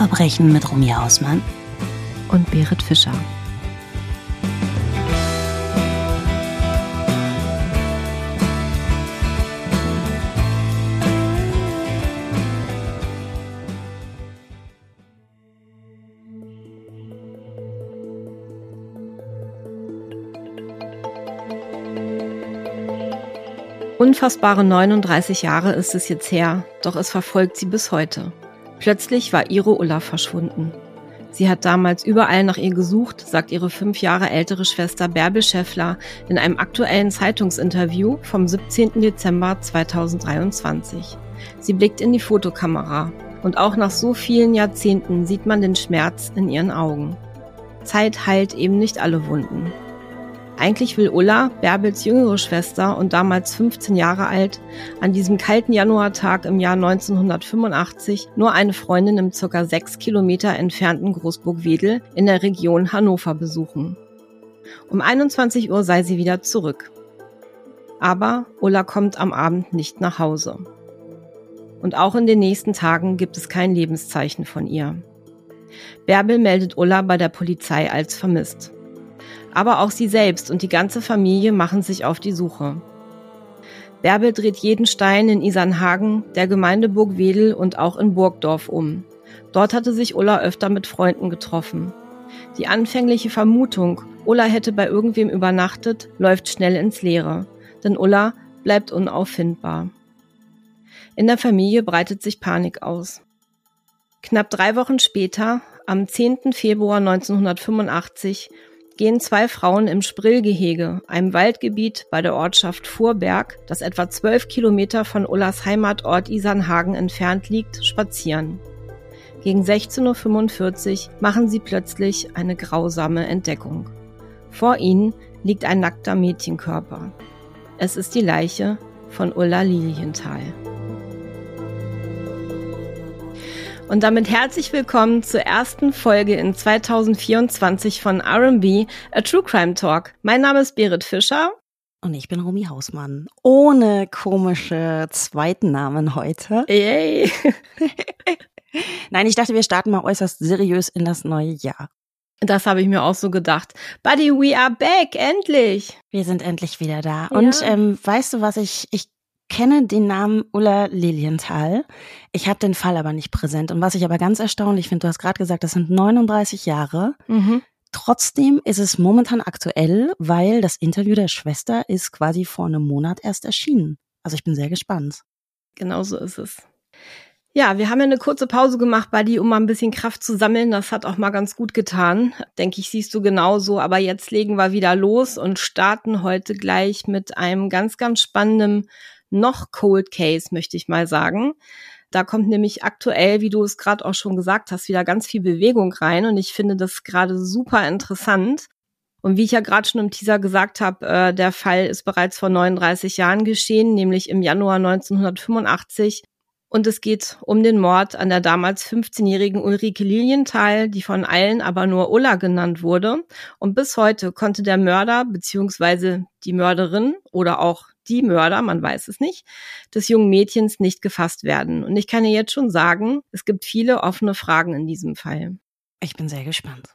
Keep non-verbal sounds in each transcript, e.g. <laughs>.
Verbrechen mit Romy Hausmann und Berit Fischer. Unfassbare 39 Jahre ist es jetzt her, doch es verfolgt sie bis heute. Plötzlich war ihre Ulla verschwunden. Sie hat damals überall nach ihr gesucht, sagt ihre fünf Jahre ältere Schwester Bärbel Schäffler in einem aktuellen Zeitungsinterview vom 17. Dezember 2023. Sie blickt in die Fotokamera und auch nach so vielen Jahrzehnten sieht man den Schmerz in ihren Augen. Zeit heilt eben nicht alle Wunden. Eigentlich will Ulla, Bärbels jüngere Schwester und damals 15 Jahre alt, an diesem kalten Januartag im Jahr 1985 nur eine Freundin im circa sechs Kilometer entfernten Großburg-Wedel in der Region Hannover besuchen. Um 21 Uhr sei sie wieder zurück. Aber Ulla kommt am Abend nicht nach Hause. Und auch in den nächsten Tagen gibt es kein Lebenszeichen von ihr. Bärbel meldet Ulla bei der Polizei als vermisst. Aber auch sie selbst und die ganze Familie machen sich auf die Suche. Bärbel dreht jeden Stein in Isernhagen, der Gemeinde Burgwedel und auch in Burgdorf um. Dort hatte sich Ulla öfter mit Freunden getroffen. Die anfängliche Vermutung, Ulla hätte bei irgendwem übernachtet, läuft schnell ins Leere, denn Ulla bleibt unauffindbar. In der Familie breitet sich Panik aus. Knapp drei Wochen später, am 10. Februar 1985, gehen zwei Frauen im Sprillgehege, einem Waldgebiet bei der Ortschaft Fuhrberg, das etwa zwölf Kilometer von Ullas Heimatort Isernhagen entfernt liegt, spazieren. Gegen 16.45 Uhr machen sie plötzlich eine grausame Entdeckung. Vor ihnen liegt ein nackter Mädchenkörper. Es ist die Leiche von Ulla Lilienthal. Und damit herzlich willkommen zur ersten Folge in 2024 von R&B, A True Crime Talk. Mein Name ist Berit Fischer. Und ich bin Romy Hausmann. Ohne komische zweiten Namen heute. Yay! <laughs> Nein, ich dachte, wir starten mal äußerst seriös in das neue Jahr. Das habe ich mir auch so gedacht. Buddy, we are back, endlich. Wir sind endlich wieder da. Ja. Und ähm, weißt du, was ich, ich kenne den Namen Ulla Lilienthal. Ich habe den Fall aber nicht präsent. Und was ich aber ganz erstaunlich finde, du hast gerade gesagt, das sind 39 Jahre. Mhm. Trotzdem ist es momentan aktuell, weil das Interview der Schwester ist quasi vor einem Monat erst erschienen. Also ich bin sehr gespannt. Genau so ist es. Ja, wir haben ja eine kurze Pause gemacht, Buddy, um mal ein bisschen Kraft zu sammeln. Das hat auch mal ganz gut getan. Denke ich, siehst du genauso. Aber jetzt legen wir wieder los und starten heute gleich mit einem ganz, ganz spannenden noch Cold Case, möchte ich mal sagen. Da kommt nämlich aktuell, wie du es gerade auch schon gesagt hast, wieder ganz viel Bewegung rein und ich finde das gerade super interessant. Und wie ich ja gerade schon im Teaser gesagt habe, äh, der Fall ist bereits vor 39 Jahren geschehen, nämlich im Januar 1985. Und es geht um den Mord an der damals 15-jährigen Ulrike Lilienthal, die von allen aber nur Ulla genannt wurde. Und bis heute konnte der Mörder beziehungsweise die Mörderin oder auch die Mörder, man weiß es nicht, des jungen Mädchens nicht gefasst werden. Und ich kann dir jetzt schon sagen, es gibt viele offene Fragen in diesem Fall. Ich bin sehr gespannt.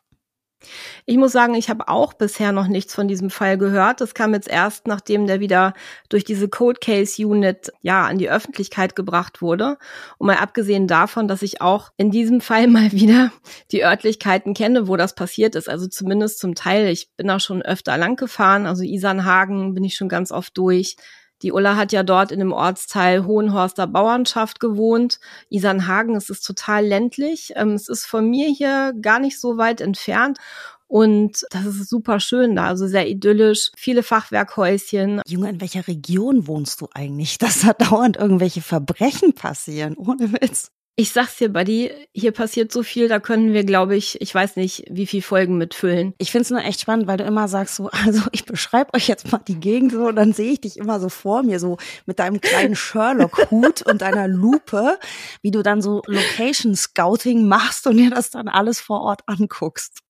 Ich muss sagen, ich habe auch bisher noch nichts von diesem Fall gehört. Das kam jetzt erst, nachdem der wieder durch diese Code Case Unit ja an die Öffentlichkeit gebracht wurde. Und mal abgesehen davon, dass ich auch in diesem Fall <laughs> mal wieder die Örtlichkeiten kenne, wo das passiert ist. Also zumindest zum Teil. Ich bin auch schon öfter lang gefahren. Also Isernhagen bin ich schon ganz oft durch. Die Ulla hat ja dort in dem Ortsteil Hohenhorster Bauernschaft gewohnt. Isernhagen, es ist total ländlich. Ähm, es ist von mir hier gar nicht so weit entfernt. Und das ist super schön da, also sehr idyllisch, viele Fachwerkhäuschen. Junge, in welcher Region wohnst du eigentlich, <laughs> dass da dauernd irgendwelche Verbrechen passieren? Ohne Witz. Ich sag's dir, Buddy, hier passiert so viel, da können wir, glaube ich, ich weiß nicht, wie viel Folgen mitfüllen. Ich find's nur echt spannend, weil du immer sagst so, <laughs> also ich beschreibe euch jetzt mal die Gegend so und dann sehe ich dich immer so vor mir, so mit deinem kleinen Sherlock-Hut und deiner Lupe, wie du dann so Location-Scouting machst und dir das dann alles vor Ort anguckst.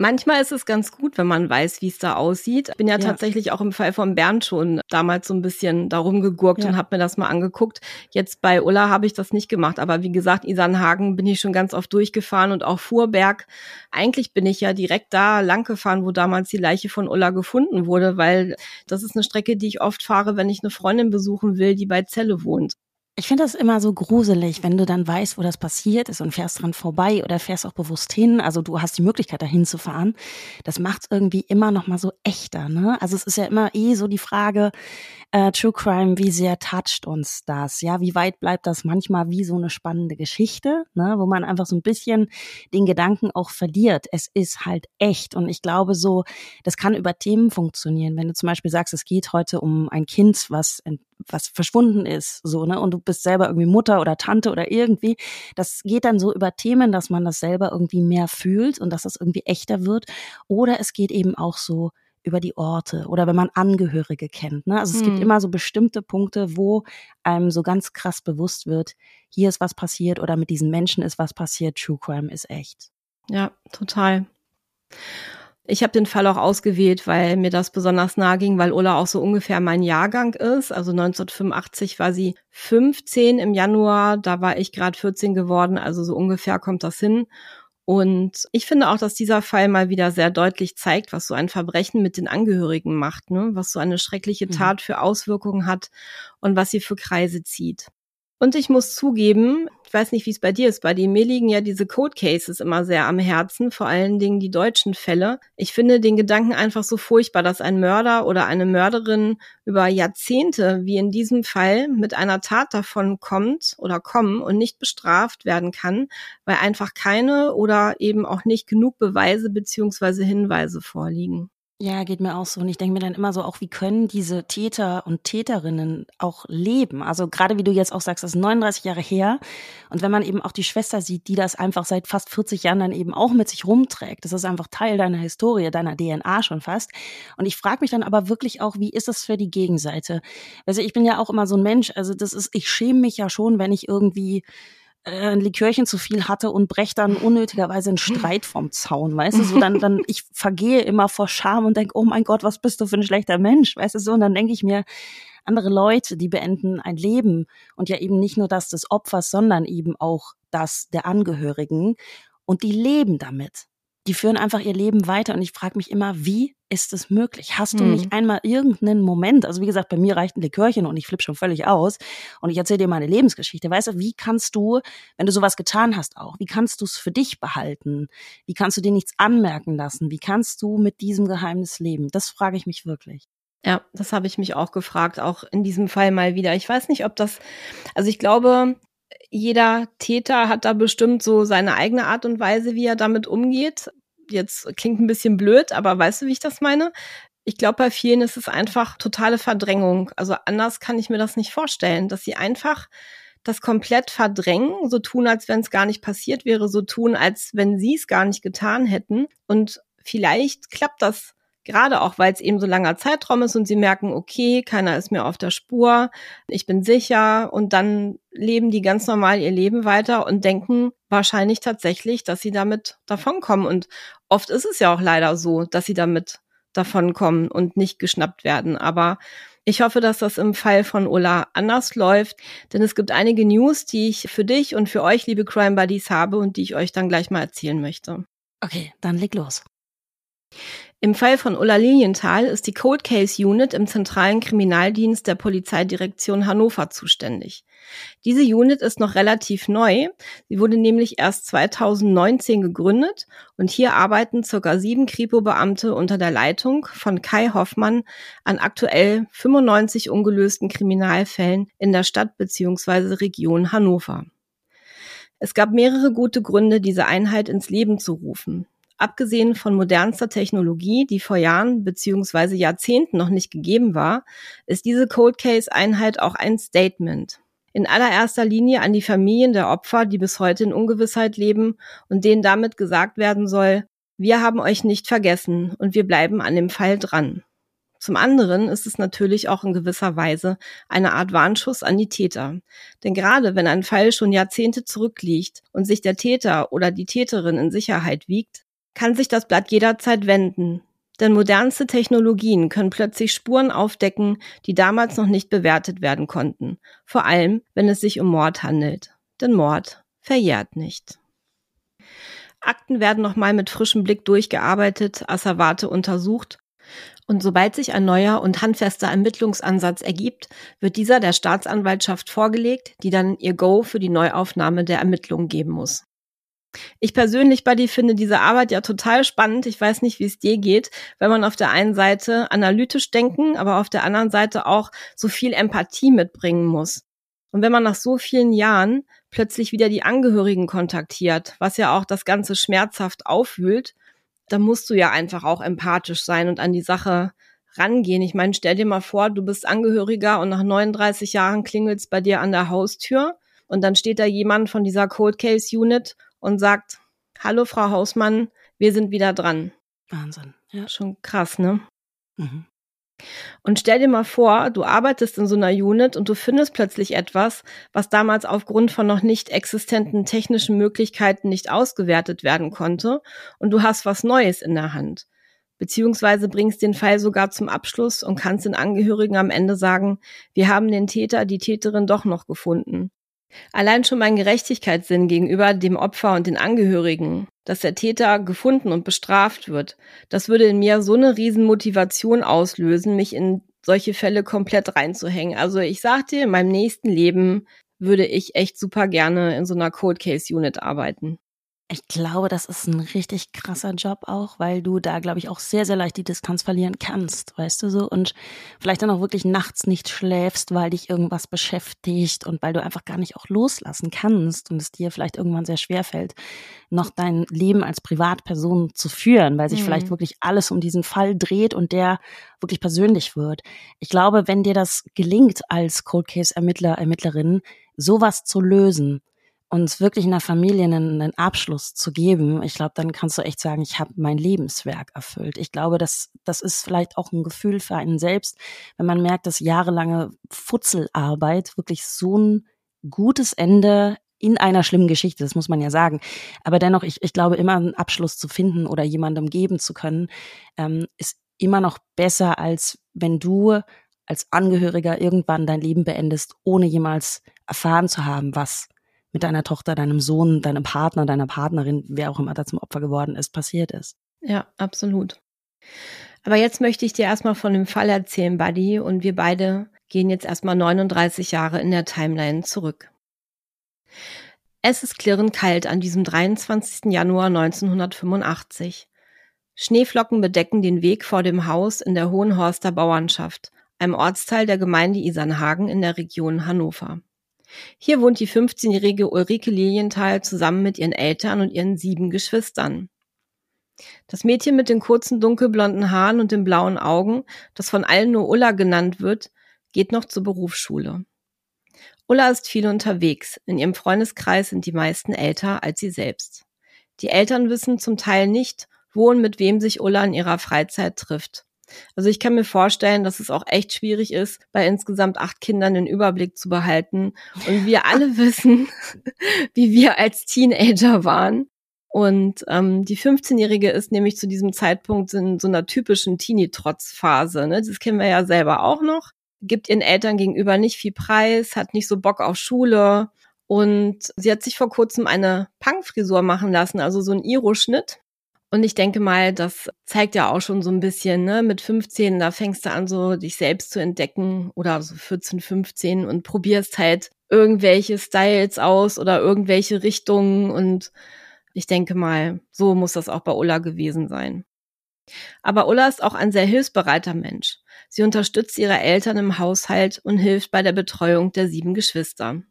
Manchmal ist es ganz gut, wenn man weiß, wie es da aussieht. Ich bin ja, ja, tatsächlich auch im Fall von Bernd schon damals so ein bisschen darum gegurkt ja. und habe mir das mal angeguckt. Jetzt bei Ulla habe ich das nicht gemacht, aber wie gesagt, Isernhagen bin ich schon ganz oft durchgefahren und auch Fuhrberg. Eigentlich bin ich ja direkt da lang gefahren, wo damals die Leiche von Ulla gefunden wurde, weil das ist eine Strecke, die ich oft fahre, wenn ich eine Freundin besuchen will, die bei Celle wohnt. Ich finde das immer so gruselig, wenn du dann weißt, wo das passiert ist und fährst dran vorbei oder fährst auch bewusst hin. Also du hast die Möglichkeit, dahin zu fahren. Das macht es irgendwie immer noch mal so echter. Ne? Also es ist ja immer eh so die Frage, äh, True Crime, wie sehr toucht uns das? Ja, wie weit bleibt das manchmal wie so eine spannende Geschichte, ne? wo man einfach so ein bisschen den Gedanken auch verliert. Es ist halt echt. Und ich glaube so, das kann über Themen funktionieren. Wenn du zum Beispiel sagst, es geht heute um ein Kind, was was verschwunden ist, so, ne? Und du bist selber irgendwie Mutter oder Tante oder irgendwie. Das geht dann so über Themen, dass man das selber irgendwie mehr fühlt und dass das irgendwie echter wird. Oder es geht eben auch so über die Orte oder wenn man Angehörige kennt. Ne? Also es hm. gibt immer so bestimmte Punkte, wo einem so ganz krass bewusst wird, hier ist was passiert oder mit diesen Menschen ist was passiert, True Crime ist echt. Ja, total. Ich habe den Fall auch ausgewählt, weil mir das besonders nahe ging, weil Ulla auch so ungefähr mein Jahrgang ist. Also 1985 war sie 15 im Januar, da war ich gerade 14 geworden, also so ungefähr kommt das hin. Und ich finde auch, dass dieser Fall mal wieder sehr deutlich zeigt, was so ein Verbrechen mit den Angehörigen macht, ne? was so eine schreckliche mhm. Tat für Auswirkungen hat und was sie für Kreise zieht. Und ich muss zugeben, ich weiß nicht, wie es bei dir ist, bei dir, mir liegen ja diese Code Cases immer sehr am Herzen, vor allen Dingen die deutschen Fälle. Ich finde den Gedanken einfach so furchtbar, dass ein Mörder oder eine Mörderin über Jahrzehnte, wie in diesem Fall, mit einer Tat davon kommt oder kommen und nicht bestraft werden kann, weil einfach keine oder eben auch nicht genug Beweise beziehungsweise Hinweise vorliegen. Ja, geht mir auch so. Und ich denke mir dann immer so, auch wie können diese Täter und Täterinnen auch leben? Also gerade wie du jetzt auch sagst, das ist 39 Jahre her. Und wenn man eben auch die Schwester sieht, die das einfach seit fast 40 Jahren dann eben auch mit sich rumträgt, das ist einfach Teil deiner Historie, deiner DNA schon fast. Und ich frage mich dann aber wirklich auch, wie ist das für die Gegenseite? Also ich bin ja auch immer so ein Mensch, also das ist, ich schäme mich ja schon, wenn ich irgendwie ein Likörchen zu viel hatte und breche dann unnötigerweise einen Streit vom Zaun, weißt du, so dann, dann, <laughs> ich vergehe immer vor Scham und denke, oh mein Gott, was bist du für ein schlechter Mensch, weißt du, so, und dann denke ich mir, andere Leute, die beenden ein Leben und ja eben nicht nur das des Opfers, sondern eben auch das der Angehörigen und die leben damit. Die führen einfach ihr Leben weiter und ich frage mich immer, wie ist es möglich? Hast du nicht hm. einmal irgendeinen Moment, also wie gesagt, bei mir reicht ein Likörchen und ich flippe schon völlig aus und ich erzähle dir meine Lebensgeschichte. Weißt du, wie kannst du, wenn du sowas getan hast auch, wie kannst du es für dich behalten? Wie kannst du dir nichts anmerken lassen? Wie kannst du mit diesem Geheimnis leben? Das frage ich mich wirklich. Ja, das habe ich mich auch gefragt, auch in diesem Fall mal wieder. Ich weiß nicht, ob das, also ich glaube, jeder Täter hat da bestimmt so seine eigene Art und Weise, wie er damit umgeht. Jetzt klingt ein bisschen blöd, aber weißt du, wie ich das meine? Ich glaube, bei vielen ist es einfach totale Verdrängung. Also anders kann ich mir das nicht vorstellen, dass sie einfach das komplett verdrängen, so tun, als wenn es gar nicht passiert wäre, so tun, als wenn sie es gar nicht getan hätten. Und vielleicht klappt das Gerade auch, weil es eben so langer Zeitraum ist und sie merken, okay, keiner ist mehr auf der Spur, ich bin sicher und dann leben die ganz normal ihr Leben weiter und denken wahrscheinlich tatsächlich, dass sie damit davonkommen. Und oft ist es ja auch leider so, dass sie damit davonkommen und nicht geschnappt werden. Aber ich hoffe, dass das im Fall von Ola anders läuft, denn es gibt einige News, die ich für dich und für euch, liebe Crime Buddies, habe und die ich euch dann gleich mal erzählen möchte. Okay, dann leg los. Im Fall von Ulla Lilienthal ist die Cold Case Unit im zentralen Kriminaldienst der Polizeidirektion Hannover zuständig. Diese Unit ist noch relativ neu. Sie wurde nämlich erst 2019 gegründet und hier arbeiten circa sieben Kripo-Beamte unter der Leitung von Kai Hoffmann an aktuell 95 ungelösten Kriminalfällen in der Stadt bzw. Region Hannover. Es gab mehrere gute Gründe, diese Einheit ins Leben zu rufen. Abgesehen von modernster Technologie, die vor Jahren bzw. Jahrzehnten noch nicht gegeben war, ist diese Cold Case Einheit auch ein Statement. In allererster Linie an die Familien der Opfer, die bis heute in Ungewissheit leben und denen damit gesagt werden soll, wir haben euch nicht vergessen und wir bleiben an dem Fall dran. Zum anderen ist es natürlich auch in gewisser Weise eine Art Warnschuss an die Täter. Denn gerade wenn ein Fall schon Jahrzehnte zurückliegt und sich der Täter oder die Täterin in Sicherheit wiegt, kann sich das Blatt jederzeit wenden. Denn modernste Technologien können plötzlich Spuren aufdecken, die damals noch nicht bewertet werden konnten. Vor allem, wenn es sich um Mord handelt. Denn Mord verjährt nicht. Akten werden nochmal mit frischem Blick durchgearbeitet, Asservate untersucht und sobald sich ein neuer und handfester Ermittlungsansatz ergibt, wird dieser der Staatsanwaltschaft vorgelegt, die dann ihr Go für die Neuaufnahme der Ermittlungen geben muss. Ich persönlich, Buddy, finde diese Arbeit ja total spannend. Ich weiß nicht, wie es dir geht, wenn man auf der einen Seite analytisch denken, aber auf der anderen Seite auch so viel Empathie mitbringen muss. Und wenn man nach so vielen Jahren plötzlich wieder die Angehörigen kontaktiert, was ja auch das Ganze schmerzhaft aufwühlt, da musst du ja einfach auch empathisch sein und an die Sache rangehen. Ich meine, stell dir mal vor, du bist Angehöriger und nach 39 Jahren klingelt's bei dir an der Haustür und dann steht da jemand von dieser Cold Case Unit und sagt, hallo Frau Hausmann, wir sind wieder dran. Wahnsinn. Ja. Schon krass, ne? Mhm. Und stell dir mal vor, du arbeitest in so einer Unit und du findest plötzlich etwas, was damals aufgrund von noch nicht existenten technischen Möglichkeiten nicht ausgewertet werden konnte und du hast was Neues in der Hand. Beziehungsweise bringst den Fall sogar zum Abschluss und kannst den Angehörigen am Ende sagen, wir haben den Täter, die Täterin doch noch gefunden. Allein schon mein Gerechtigkeitssinn gegenüber dem Opfer und den Angehörigen, dass der Täter gefunden und bestraft wird, das würde in mir so eine Riesenmotivation auslösen, mich in solche Fälle komplett reinzuhängen. Also ich sag dir, in meinem nächsten Leben würde ich echt super gerne in so einer Cold Case Unit arbeiten. Ich glaube, das ist ein richtig krasser Job auch, weil du da, glaube ich, auch sehr, sehr leicht die Distanz verlieren kannst, weißt du so? Und vielleicht dann auch wirklich nachts nicht schläfst, weil dich irgendwas beschäftigt und weil du einfach gar nicht auch loslassen kannst und es dir vielleicht irgendwann sehr schwer fällt, noch dein Leben als Privatperson zu führen, weil sich mhm. vielleicht wirklich alles um diesen Fall dreht und der wirklich persönlich wird. Ich glaube, wenn dir das gelingt als Cold Case Ermittler, Ermittlerin, sowas zu lösen, uns wirklich in der Familie einen, einen Abschluss zu geben, ich glaube, dann kannst du echt sagen, ich habe mein Lebenswerk erfüllt. Ich glaube, das, das ist vielleicht auch ein Gefühl für einen selbst, wenn man merkt, dass jahrelange Futzelarbeit wirklich so ein gutes Ende in einer schlimmen Geschichte, das muss man ja sagen. Aber dennoch, ich, ich glaube, immer einen Abschluss zu finden oder jemandem geben zu können, ähm, ist immer noch besser, als wenn du als Angehöriger irgendwann dein Leben beendest, ohne jemals erfahren zu haben, was mit deiner Tochter, deinem Sohn, deinem Partner, deiner Partnerin, wer auch immer da zum Opfer geworden ist, passiert ist. Ja, absolut. Aber jetzt möchte ich dir erstmal von dem Fall erzählen, Buddy, und wir beide gehen jetzt erstmal 39 Jahre in der Timeline zurück. Es ist klirrend kalt an diesem 23. Januar 1985. Schneeflocken bedecken den Weg vor dem Haus in der Hohenhorster Bauernschaft, einem Ortsteil der Gemeinde Isernhagen in der Region Hannover. Hier wohnt die 15-jährige Ulrike Lilienthal zusammen mit ihren Eltern und ihren sieben Geschwistern. Das Mädchen mit den kurzen dunkelblonden Haaren und den blauen Augen, das von allen nur Ulla genannt wird, geht noch zur Berufsschule. Ulla ist viel unterwegs. In ihrem Freundeskreis sind die meisten älter als sie selbst. Die Eltern wissen zum Teil nicht, wo und mit wem sich Ulla in ihrer Freizeit trifft. Also ich kann mir vorstellen, dass es auch echt schwierig ist, bei insgesamt acht Kindern den Überblick zu behalten. Und wir <laughs> alle wissen, <laughs> wie wir als Teenager waren. Und ähm, die 15-Jährige ist nämlich zu diesem Zeitpunkt in so einer typischen Teenie-Trotz-Phase. Ne? Das kennen wir ja selber auch noch. Gibt ihren Eltern gegenüber nicht viel Preis, hat nicht so Bock auf Schule. Und sie hat sich vor kurzem eine Punk-Frisur machen lassen, also so ein Iro-Schnitt. Und ich denke mal, das zeigt ja auch schon so ein bisschen, ne? Mit 15, da fängst du an, so dich selbst zu entdecken oder so 14, 15 und probierst halt irgendwelche Styles aus oder irgendwelche Richtungen und ich denke mal, so muss das auch bei Ulla gewesen sein. Aber Ulla ist auch ein sehr hilfsbereiter Mensch. Sie unterstützt ihre Eltern im Haushalt und hilft bei der Betreuung der sieben Geschwister.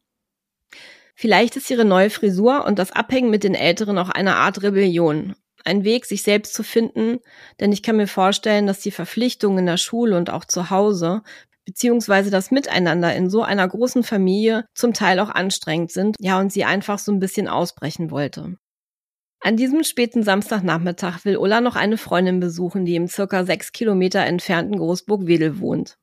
Vielleicht ist ihre neue Frisur und das Abhängen mit den Älteren auch eine Art Rebellion ein Weg, sich selbst zu finden, denn ich kann mir vorstellen, dass die Verpflichtungen in der Schule und auch zu Hause beziehungsweise das Miteinander in so einer großen Familie zum Teil auch anstrengend sind, ja, und sie einfach so ein bisschen ausbrechen wollte. An diesem späten Samstagnachmittag will Ulla noch eine Freundin besuchen, die im circa sechs Kilometer entfernten Großburg-Wedel wohnt.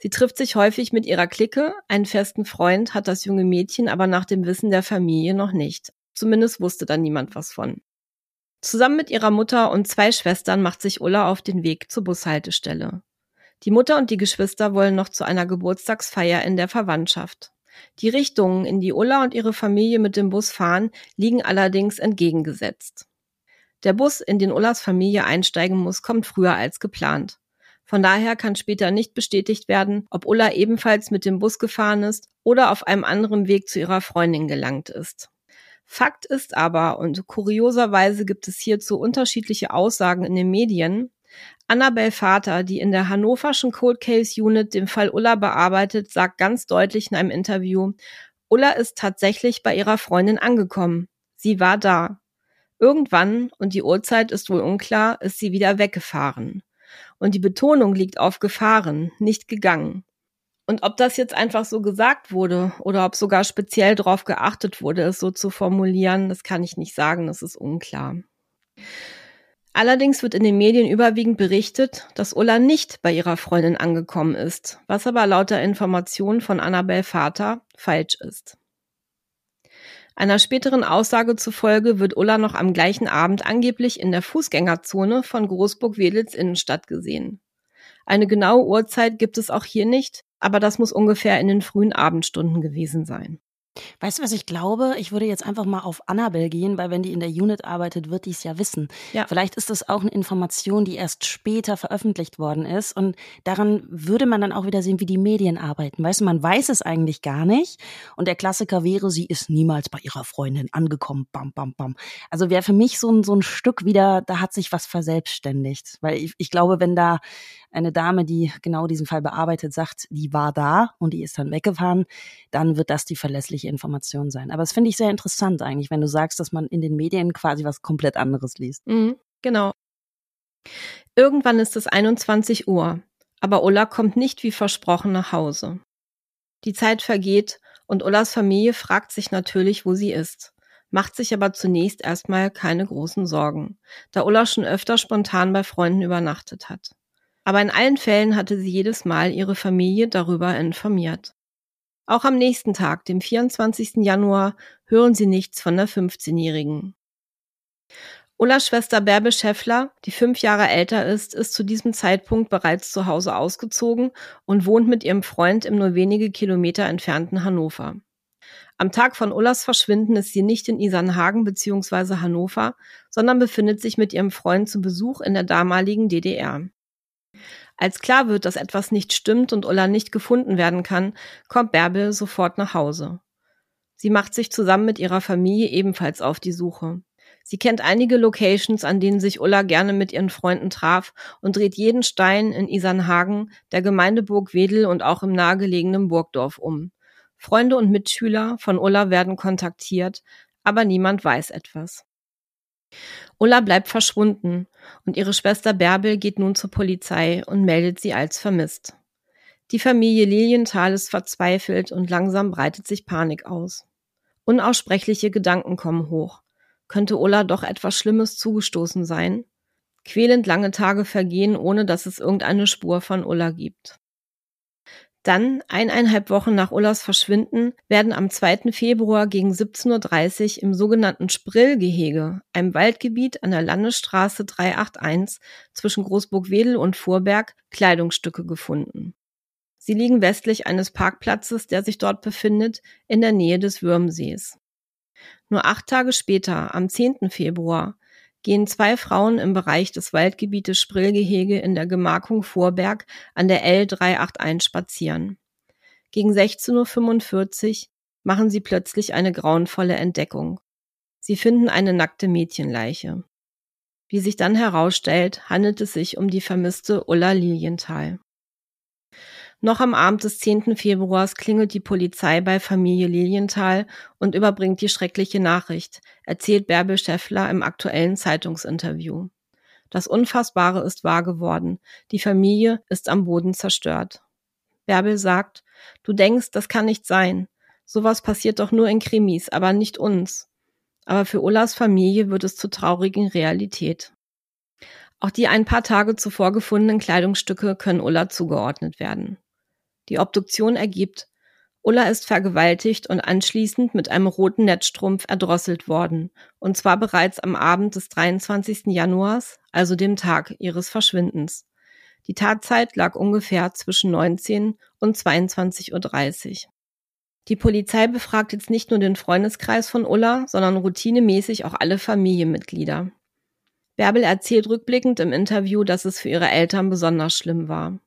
Sie trifft sich häufig mit ihrer Clique, einen festen Freund hat das junge Mädchen aber nach dem Wissen der Familie noch nicht. Zumindest wusste da niemand was von. Zusammen mit ihrer Mutter und zwei Schwestern macht sich Ulla auf den Weg zur Bushaltestelle. Die Mutter und die Geschwister wollen noch zu einer Geburtstagsfeier in der Verwandtschaft. Die Richtungen, in die Ulla und ihre Familie mit dem Bus fahren, liegen allerdings entgegengesetzt. Der Bus, in den Ullas Familie einsteigen muss, kommt früher als geplant. Von daher kann später nicht bestätigt werden, ob Ulla ebenfalls mit dem Bus gefahren ist oder auf einem anderen Weg zu ihrer Freundin gelangt ist. Fakt ist aber, und kurioserweise gibt es hierzu unterschiedliche Aussagen in den Medien, Annabel Vater, die in der hannoverschen Cold Case Unit den Fall Ulla bearbeitet, sagt ganz deutlich in einem Interview, Ulla ist tatsächlich bei ihrer Freundin angekommen. Sie war da. Irgendwann, und die Uhrzeit ist wohl unklar, ist sie wieder weggefahren. Und die Betonung liegt auf gefahren, nicht gegangen. Und ob das jetzt einfach so gesagt wurde oder ob sogar speziell darauf geachtet wurde, es so zu formulieren, das kann ich nicht sagen, das ist unklar. Allerdings wird in den Medien überwiegend berichtet, dass Ulla nicht bei ihrer Freundin angekommen ist, was aber laut der Information von Annabel Vater falsch ist. Einer späteren Aussage zufolge wird Ulla noch am gleichen Abend angeblich in der Fußgängerzone von Großburg-Wedels Innenstadt gesehen. Eine genaue Uhrzeit gibt es auch hier nicht, aber das muss ungefähr in den frühen Abendstunden gewesen sein. Weißt du, was ich glaube? Ich würde jetzt einfach mal auf Annabelle gehen, weil wenn die in der Unit arbeitet, wird die es ja wissen. Ja. Vielleicht ist das auch eine Information, die erst später veröffentlicht worden ist. Und daran würde man dann auch wieder sehen, wie die Medien arbeiten. Weißt du, man weiß es eigentlich gar nicht. Und der Klassiker wäre, sie ist niemals bei ihrer Freundin angekommen. Bam, bam, bam. Also wäre für mich so ein, so ein Stück wieder, da hat sich was verselbstständigt. Weil ich, ich glaube, wenn da eine Dame, die genau diesen Fall bearbeitet, sagt, die war da und die ist dann weggefahren, dann wird das die verlässliche Information sein. Aber das finde ich sehr interessant eigentlich, wenn du sagst, dass man in den Medien quasi was komplett anderes liest. Mhm, genau. Irgendwann ist es 21 Uhr, aber Ulla kommt nicht wie versprochen nach Hause. Die Zeit vergeht und Ullas Familie fragt sich natürlich, wo sie ist, macht sich aber zunächst erstmal keine großen Sorgen, da Ulla schon öfter spontan bei Freunden übernachtet hat. Aber in allen Fällen hatte sie jedes Mal ihre Familie darüber informiert. Auch am nächsten Tag, dem 24. Januar, hören sie nichts von der 15-Jährigen. Ullas Schwester Bärbel Schäffler, die fünf Jahre älter ist, ist zu diesem Zeitpunkt bereits zu Hause ausgezogen und wohnt mit ihrem Freund im nur wenige Kilometer entfernten Hannover. Am Tag von Ullas Verschwinden ist sie nicht in Isernhagen bzw. Hannover, sondern befindet sich mit ihrem Freund zu Besuch in der damaligen DDR. Als klar wird, dass etwas nicht stimmt und Ulla nicht gefunden werden kann, kommt Bärbel sofort nach Hause. Sie macht sich zusammen mit ihrer Familie ebenfalls auf die Suche. Sie kennt einige Locations, an denen sich Ulla gerne mit ihren Freunden traf und dreht jeden Stein in Isernhagen, der Gemeindeburg Wedel und auch im nahegelegenen Burgdorf um. Freunde und Mitschüler von Ulla werden kontaktiert, aber niemand weiß etwas. Ulla bleibt verschwunden und ihre Schwester Bärbel geht nun zur Polizei und meldet sie als vermisst. Die Familie Lilienthal ist verzweifelt und langsam breitet sich Panik aus. Unaussprechliche Gedanken kommen hoch. Könnte Ulla doch etwas Schlimmes zugestoßen sein? Quälend lange Tage vergehen, ohne dass es irgendeine Spur von Ulla gibt. Dann, eineinhalb Wochen nach Ullas Verschwinden, werden am 2. Februar gegen 17.30 Uhr im sogenannten Sprillgehege, einem Waldgebiet an der Landesstraße 381 zwischen Großburg-Wedel und Vorberg, Kleidungsstücke gefunden. Sie liegen westlich eines Parkplatzes, der sich dort befindet, in der Nähe des Würmsees. Nur acht Tage später, am 10. Februar, gehen zwei Frauen im Bereich des Waldgebietes Sprillgehege in der Gemarkung Vorberg an der L381 spazieren. Gegen 16.45 Uhr machen sie plötzlich eine grauenvolle Entdeckung. Sie finden eine nackte Mädchenleiche. Wie sich dann herausstellt, handelt es sich um die vermisste Ulla Lilienthal. Noch am Abend des 10. Februars klingelt die Polizei bei Familie Lilienthal und überbringt die schreckliche Nachricht, erzählt Bärbel Schäffler im aktuellen Zeitungsinterview. Das Unfassbare ist wahr geworden. Die Familie ist am Boden zerstört. Bärbel sagt, du denkst, das kann nicht sein. Sowas passiert doch nur in Krimis, aber nicht uns. Aber für Ullas Familie wird es zur traurigen Realität. Auch die ein paar Tage zuvor gefundenen Kleidungsstücke können Ulla zugeordnet werden. Die Obduktion ergibt, Ulla ist vergewaltigt und anschließend mit einem roten Netzstrumpf erdrosselt worden. Und zwar bereits am Abend des 23. Januars, also dem Tag ihres Verschwindens. Die Tatzeit lag ungefähr zwischen 19 und 22.30 Uhr. Die Polizei befragt jetzt nicht nur den Freundeskreis von Ulla, sondern routinemäßig auch alle Familienmitglieder. Bärbel erzählt rückblickend im Interview, dass es für ihre Eltern besonders schlimm war.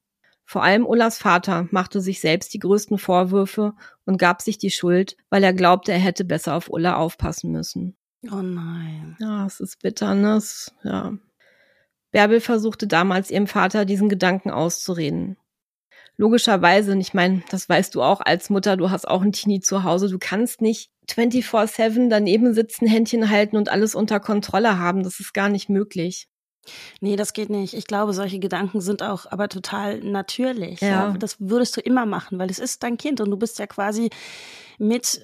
Vor allem Ullas Vater machte sich selbst die größten Vorwürfe und gab sich die Schuld, weil er glaubte, er hätte besser auf Ulla aufpassen müssen. Oh nein. Ja, es ist bitter, ne? Ja. Bärbel versuchte damals ihrem Vater diesen Gedanken auszureden logischerweise, ich meine, das weißt du auch als Mutter, du hast auch ein Teenie zu Hause, du kannst nicht 24-7 daneben sitzen, Händchen halten und alles unter Kontrolle haben. Das ist gar nicht möglich. Nee, das geht nicht. Ich glaube, solche Gedanken sind auch aber total natürlich. Ja. ja. Das würdest du immer machen, weil es ist dein Kind und du bist ja quasi mit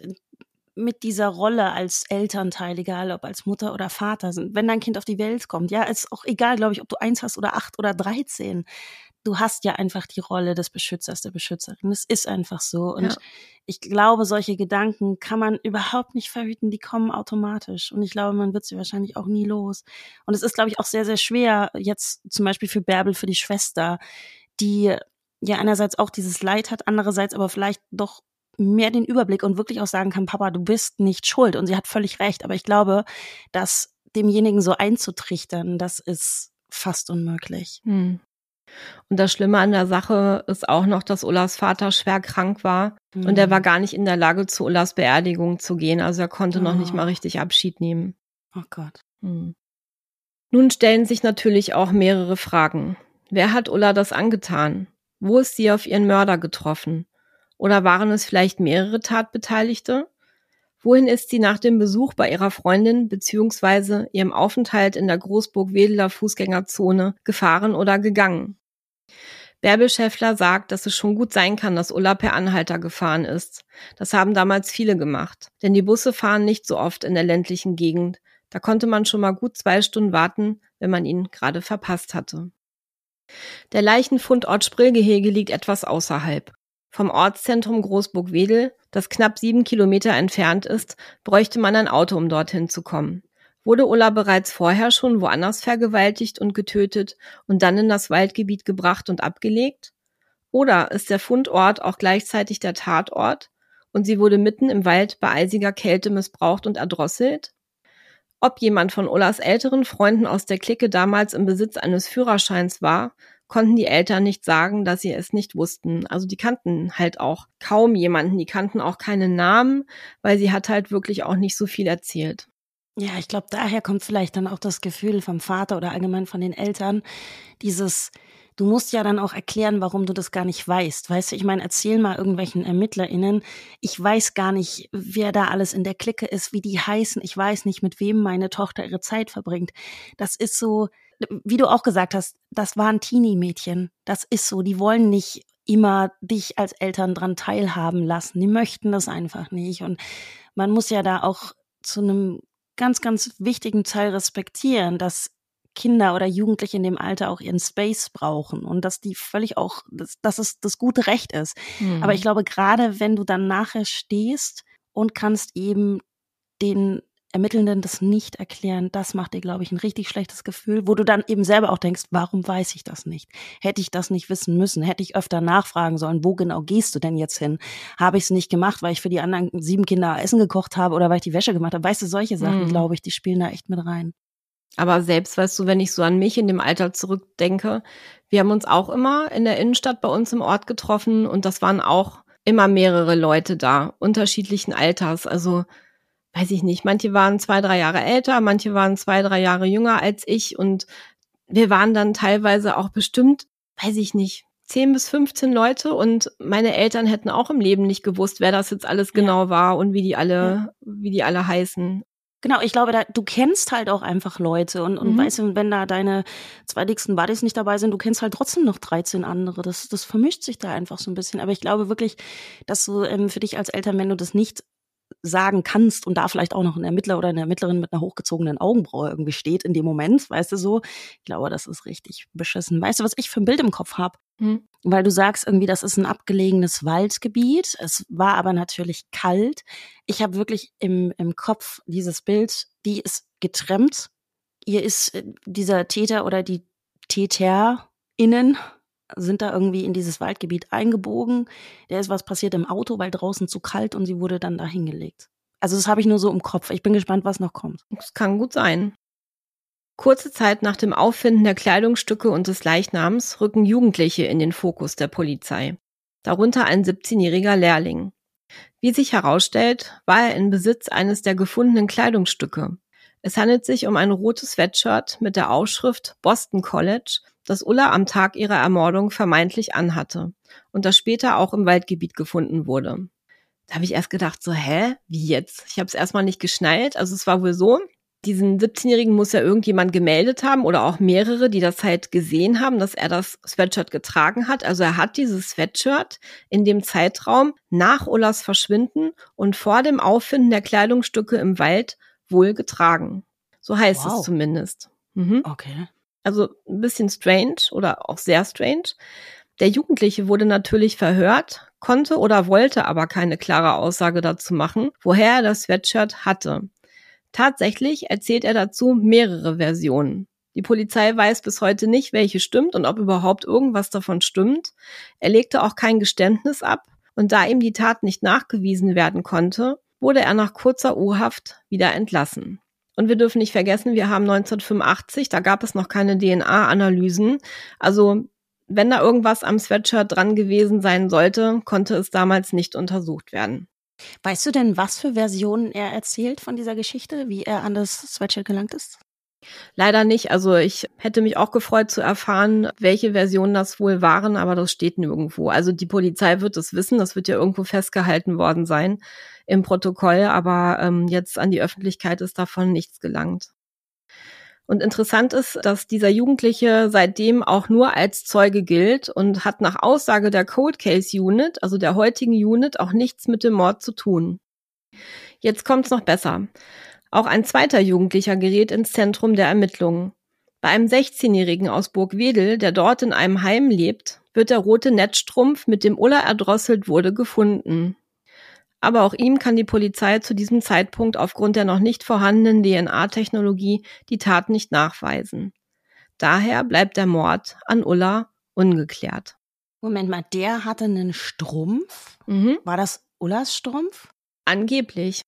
mit dieser Rolle als Elternteil, egal ob als Mutter oder Vater, wenn dein Kind auf die Welt kommt, ja, ist auch egal, glaube ich, ob du eins hast oder acht oder dreizehn du hast ja einfach die Rolle des Beschützers, der Beschützerin. Es ist einfach so. Und ja. ich glaube, solche Gedanken kann man überhaupt nicht verhüten. Die kommen automatisch. Und ich glaube, man wird sie wahrscheinlich auch nie los. Und es ist, glaube ich, auch sehr, sehr schwer, jetzt zum Beispiel für Bärbel, für die Schwester, die ja einerseits auch dieses Leid hat, andererseits aber vielleicht doch mehr den Überblick und wirklich auch sagen kann, Papa, du bist nicht schuld. Und sie hat völlig recht. Aber ich glaube, dass demjenigen so einzutrichtern, das ist fast unmöglich. Hm. Und das Schlimme an der Sache ist auch noch, dass Ullas Vater schwer krank war mhm. und er war gar nicht in der Lage, zu Ullas Beerdigung zu gehen. Also er konnte oh. noch nicht mal oh. richtig Abschied nehmen. Oh Gott. Mhm. Nun stellen sich natürlich auch mehrere Fragen. Wer hat Ulla das angetan? Wo ist sie auf ihren Mörder getroffen? Oder waren es vielleicht mehrere Tatbeteiligte? Wohin ist sie nach dem Besuch bei ihrer Freundin bzw. ihrem Aufenthalt in der Großburg-Wedeler Fußgängerzone gefahren oder gegangen? Bärbel Schäffler sagt, dass es schon gut sein kann, dass Ulla per Anhalter gefahren ist. Das haben damals viele gemacht. Denn die Busse fahren nicht so oft in der ländlichen Gegend. Da konnte man schon mal gut zwei Stunden warten, wenn man ihn gerade verpasst hatte. Der Leichenfundort Sprillgehege liegt etwas außerhalb. Vom Ortszentrum Großburg-Wedel, das knapp sieben Kilometer entfernt ist, bräuchte man ein Auto, um dorthin zu kommen. Wurde Ulla bereits vorher schon woanders vergewaltigt und getötet und dann in das Waldgebiet gebracht und abgelegt? Oder ist der Fundort auch gleichzeitig der Tatort und sie wurde mitten im Wald bei eisiger Kälte missbraucht und erdrosselt? Ob jemand von Ullas älteren Freunden aus der Clique damals im Besitz eines Führerscheins war, konnten die Eltern nicht sagen, dass sie es nicht wussten. Also die kannten halt auch kaum jemanden, die kannten auch keinen Namen, weil sie hat halt wirklich auch nicht so viel erzählt. Ja, ich glaube, daher kommt vielleicht dann auch das Gefühl vom Vater oder allgemein von den Eltern, dieses, du musst ja dann auch erklären, warum du das gar nicht weißt. Weißt du, ich meine, erzähl mal irgendwelchen ErmittlerInnen, ich weiß gar nicht, wer da alles in der Clique ist, wie die heißen, ich weiß nicht, mit wem meine Tochter ihre Zeit verbringt. Das ist so, wie du auch gesagt hast, das waren Teenie-Mädchen. Das ist so. Die wollen nicht immer dich als Eltern dran teilhaben lassen. Die möchten das einfach nicht. Und man muss ja da auch zu einem ganz, ganz wichtigen Teil respektieren, dass Kinder oder Jugendliche in dem Alter auch ihren Space brauchen und dass die völlig auch, dass, dass es das gute Recht ist. Mhm. Aber ich glaube, gerade wenn du dann nachher stehst und kannst eben den Ermittelnden das nicht erklären, das macht dir, glaube ich, ein richtig schlechtes Gefühl, wo du dann eben selber auch denkst, warum weiß ich das nicht? Hätte ich das nicht wissen müssen? Hätte ich öfter nachfragen sollen, wo genau gehst du denn jetzt hin? Habe ich es nicht gemacht, weil ich für die anderen sieben Kinder Essen gekocht habe oder weil ich die Wäsche gemacht habe? Weißt du, solche Sachen, mhm. glaube ich, die spielen da echt mit rein. Aber selbst, weißt du, wenn ich so an mich in dem Alter zurückdenke, wir haben uns auch immer in der Innenstadt bei uns im Ort getroffen und das waren auch immer mehrere Leute da, unterschiedlichen Alters. Also weiß ich nicht, manche waren zwei, drei Jahre älter, manche waren zwei, drei Jahre jünger als ich und wir waren dann teilweise auch bestimmt, weiß ich nicht, zehn bis 15 Leute und meine Eltern hätten auch im Leben nicht gewusst, wer das jetzt alles genau ja. war und wie die alle, ja. wie die alle heißen. Genau, ich glaube, da, du kennst halt auch einfach Leute und, und mhm. weißt du, wenn da deine zwei dicksten Buddies nicht dabei sind, du kennst halt trotzdem noch 13 andere. Das, das vermischt sich da einfach so ein bisschen. Aber ich glaube wirklich, dass du ähm, für dich als Eltern, wenn du das nicht sagen kannst und da vielleicht auch noch ein Ermittler oder eine Ermittlerin mit einer hochgezogenen Augenbraue irgendwie steht in dem Moment, weißt du so. Ich glaube, das ist richtig beschissen. Weißt du, was ich für ein Bild im Kopf habe? Hm. Weil du sagst irgendwie, das ist ein abgelegenes Waldgebiet. Es war aber natürlich kalt. Ich habe wirklich im, im Kopf dieses Bild, die ist getrennt. Ihr ist äh, dieser Täter oder die TäterInnen sind da irgendwie in dieses Waldgebiet eingebogen. Da ist was passiert im Auto, weil draußen zu kalt und sie wurde dann da hingelegt. Also das habe ich nur so im Kopf. Ich bin gespannt, was noch kommt. Das kann gut sein. Kurze Zeit nach dem Auffinden der Kleidungsstücke und des Leichnams rücken Jugendliche in den Fokus der Polizei. Darunter ein 17-jähriger Lehrling. Wie sich herausstellt, war er in Besitz eines der gefundenen Kleidungsstücke. Es handelt sich um ein rotes Sweatshirt mit der Aufschrift Boston College das Ulla am Tag ihrer Ermordung vermeintlich anhatte und das später auch im Waldgebiet gefunden wurde. Da habe ich erst gedacht, so, hä, wie jetzt? Ich habe es erstmal nicht geschnallt. Also es war wohl so, diesen 17-Jährigen muss ja irgendjemand gemeldet haben oder auch mehrere, die das halt gesehen haben, dass er das Sweatshirt getragen hat. Also er hat dieses Sweatshirt in dem Zeitraum nach Ullas Verschwinden und vor dem Auffinden der Kleidungsstücke im Wald wohl getragen. So heißt wow. es zumindest. Mhm. Okay. Also ein bisschen strange oder auch sehr strange. Der Jugendliche wurde natürlich verhört, konnte oder wollte aber keine klare Aussage dazu machen, woher er das Sweatshirt hatte. Tatsächlich erzählt er dazu mehrere Versionen. Die Polizei weiß bis heute nicht, welche stimmt und ob überhaupt irgendwas davon stimmt. Er legte auch kein Geständnis ab und da ihm die Tat nicht nachgewiesen werden konnte, wurde er nach kurzer U-Haft wieder entlassen. Und wir dürfen nicht vergessen, wir haben 1985, da gab es noch keine DNA-Analysen. Also wenn da irgendwas am Sweatshirt dran gewesen sein sollte, konnte es damals nicht untersucht werden. Weißt du denn, was für Versionen er erzählt von dieser Geschichte, wie er an das Sweatshirt gelangt ist? Leider nicht. Also ich hätte mich auch gefreut zu erfahren, welche Versionen das wohl waren, aber das steht nirgendwo. Also die Polizei wird es wissen, das wird ja irgendwo festgehalten worden sein im Protokoll, aber ähm, jetzt an die Öffentlichkeit ist davon nichts gelangt. Und interessant ist, dass dieser Jugendliche seitdem auch nur als Zeuge gilt und hat nach Aussage der Cold Case Unit, also der heutigen Unit, auch nichts mit dem Mord zu tun. Jetzt kommt's noch besser. Auch ein zweiter Jugendlicher gerät ins Zentrum der Ermittlungen. Bei einem 16-Jährigen aus Burgwedel, der dort in einem Heim lebt, wird der rote Netzstrumpf, mit dem Ulla erdrosselt wurde, gefunden. Aber auch ihm kann die Polizei zu diesem Zeitpunkt aufgrund der noch nicht vorhandenen DNA-Technologie die Tat nicht nachweisen. Daher bleibt der Mord an Ulla ungeklärt. Moment mal, der hatte einen Strumpf? Mhm. War das Ullas Strumpf? Angeblich.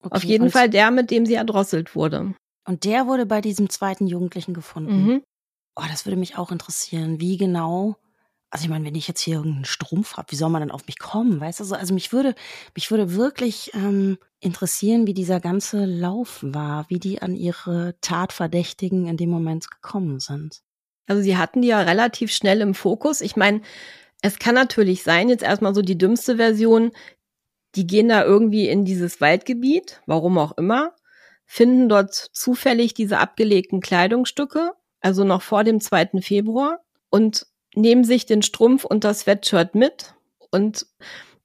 Okay, Auf jeden Fall der, mit dem sie erdrosselt wurde. Und der wurde bei diesem zweiten Jugendlichen gefunden. Mhm. Oh, das würde mich auch interessieren. Wie genau? Also ich meine, wenn ich jetzt hier irgendeinen Strumpf habe, wie soll man dann auf mich kommen? Weißt du, also mich würde, mich würde wirklich ähm, interessieren, wie dieser ganze Lauf war, wie die an ihre Tatverdächtigen in dem Moment gekommen sind. Also sie hatten die ja relativ schnell im Fokus. Ich meine, es kann natürlich sein, jetzt erstmal so die dümmste Version, die gehen da irgendwie in dieses Waldgebiet, warum auch immer, finden dort zufällig diese abgelegten Kleidungsstücke, also noch vor dem 2. Februar, und nehmen sich den Strumpf und das Sweatshirt mit. Und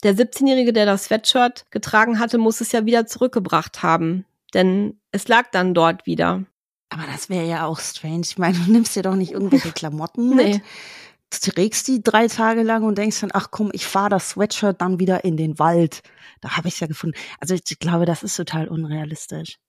der 17-Jährige, der das Sweatshirt getragen hatte, muss es ja wieder zurückgebracht haben. Denn es lag dann dort wieder. Aber das wäre ja auch strange. Ich meine, du nimmst dir doch nicht irgendwelche Klamotten <laughs> mit. nee trägst die drei Tage lang und denkst dann, ach komm, ich fahre das Sweatshirt dann wieder in den Wald. Da habe ich es ja gefunden. Also ich glaube, das ist total unrealistisch.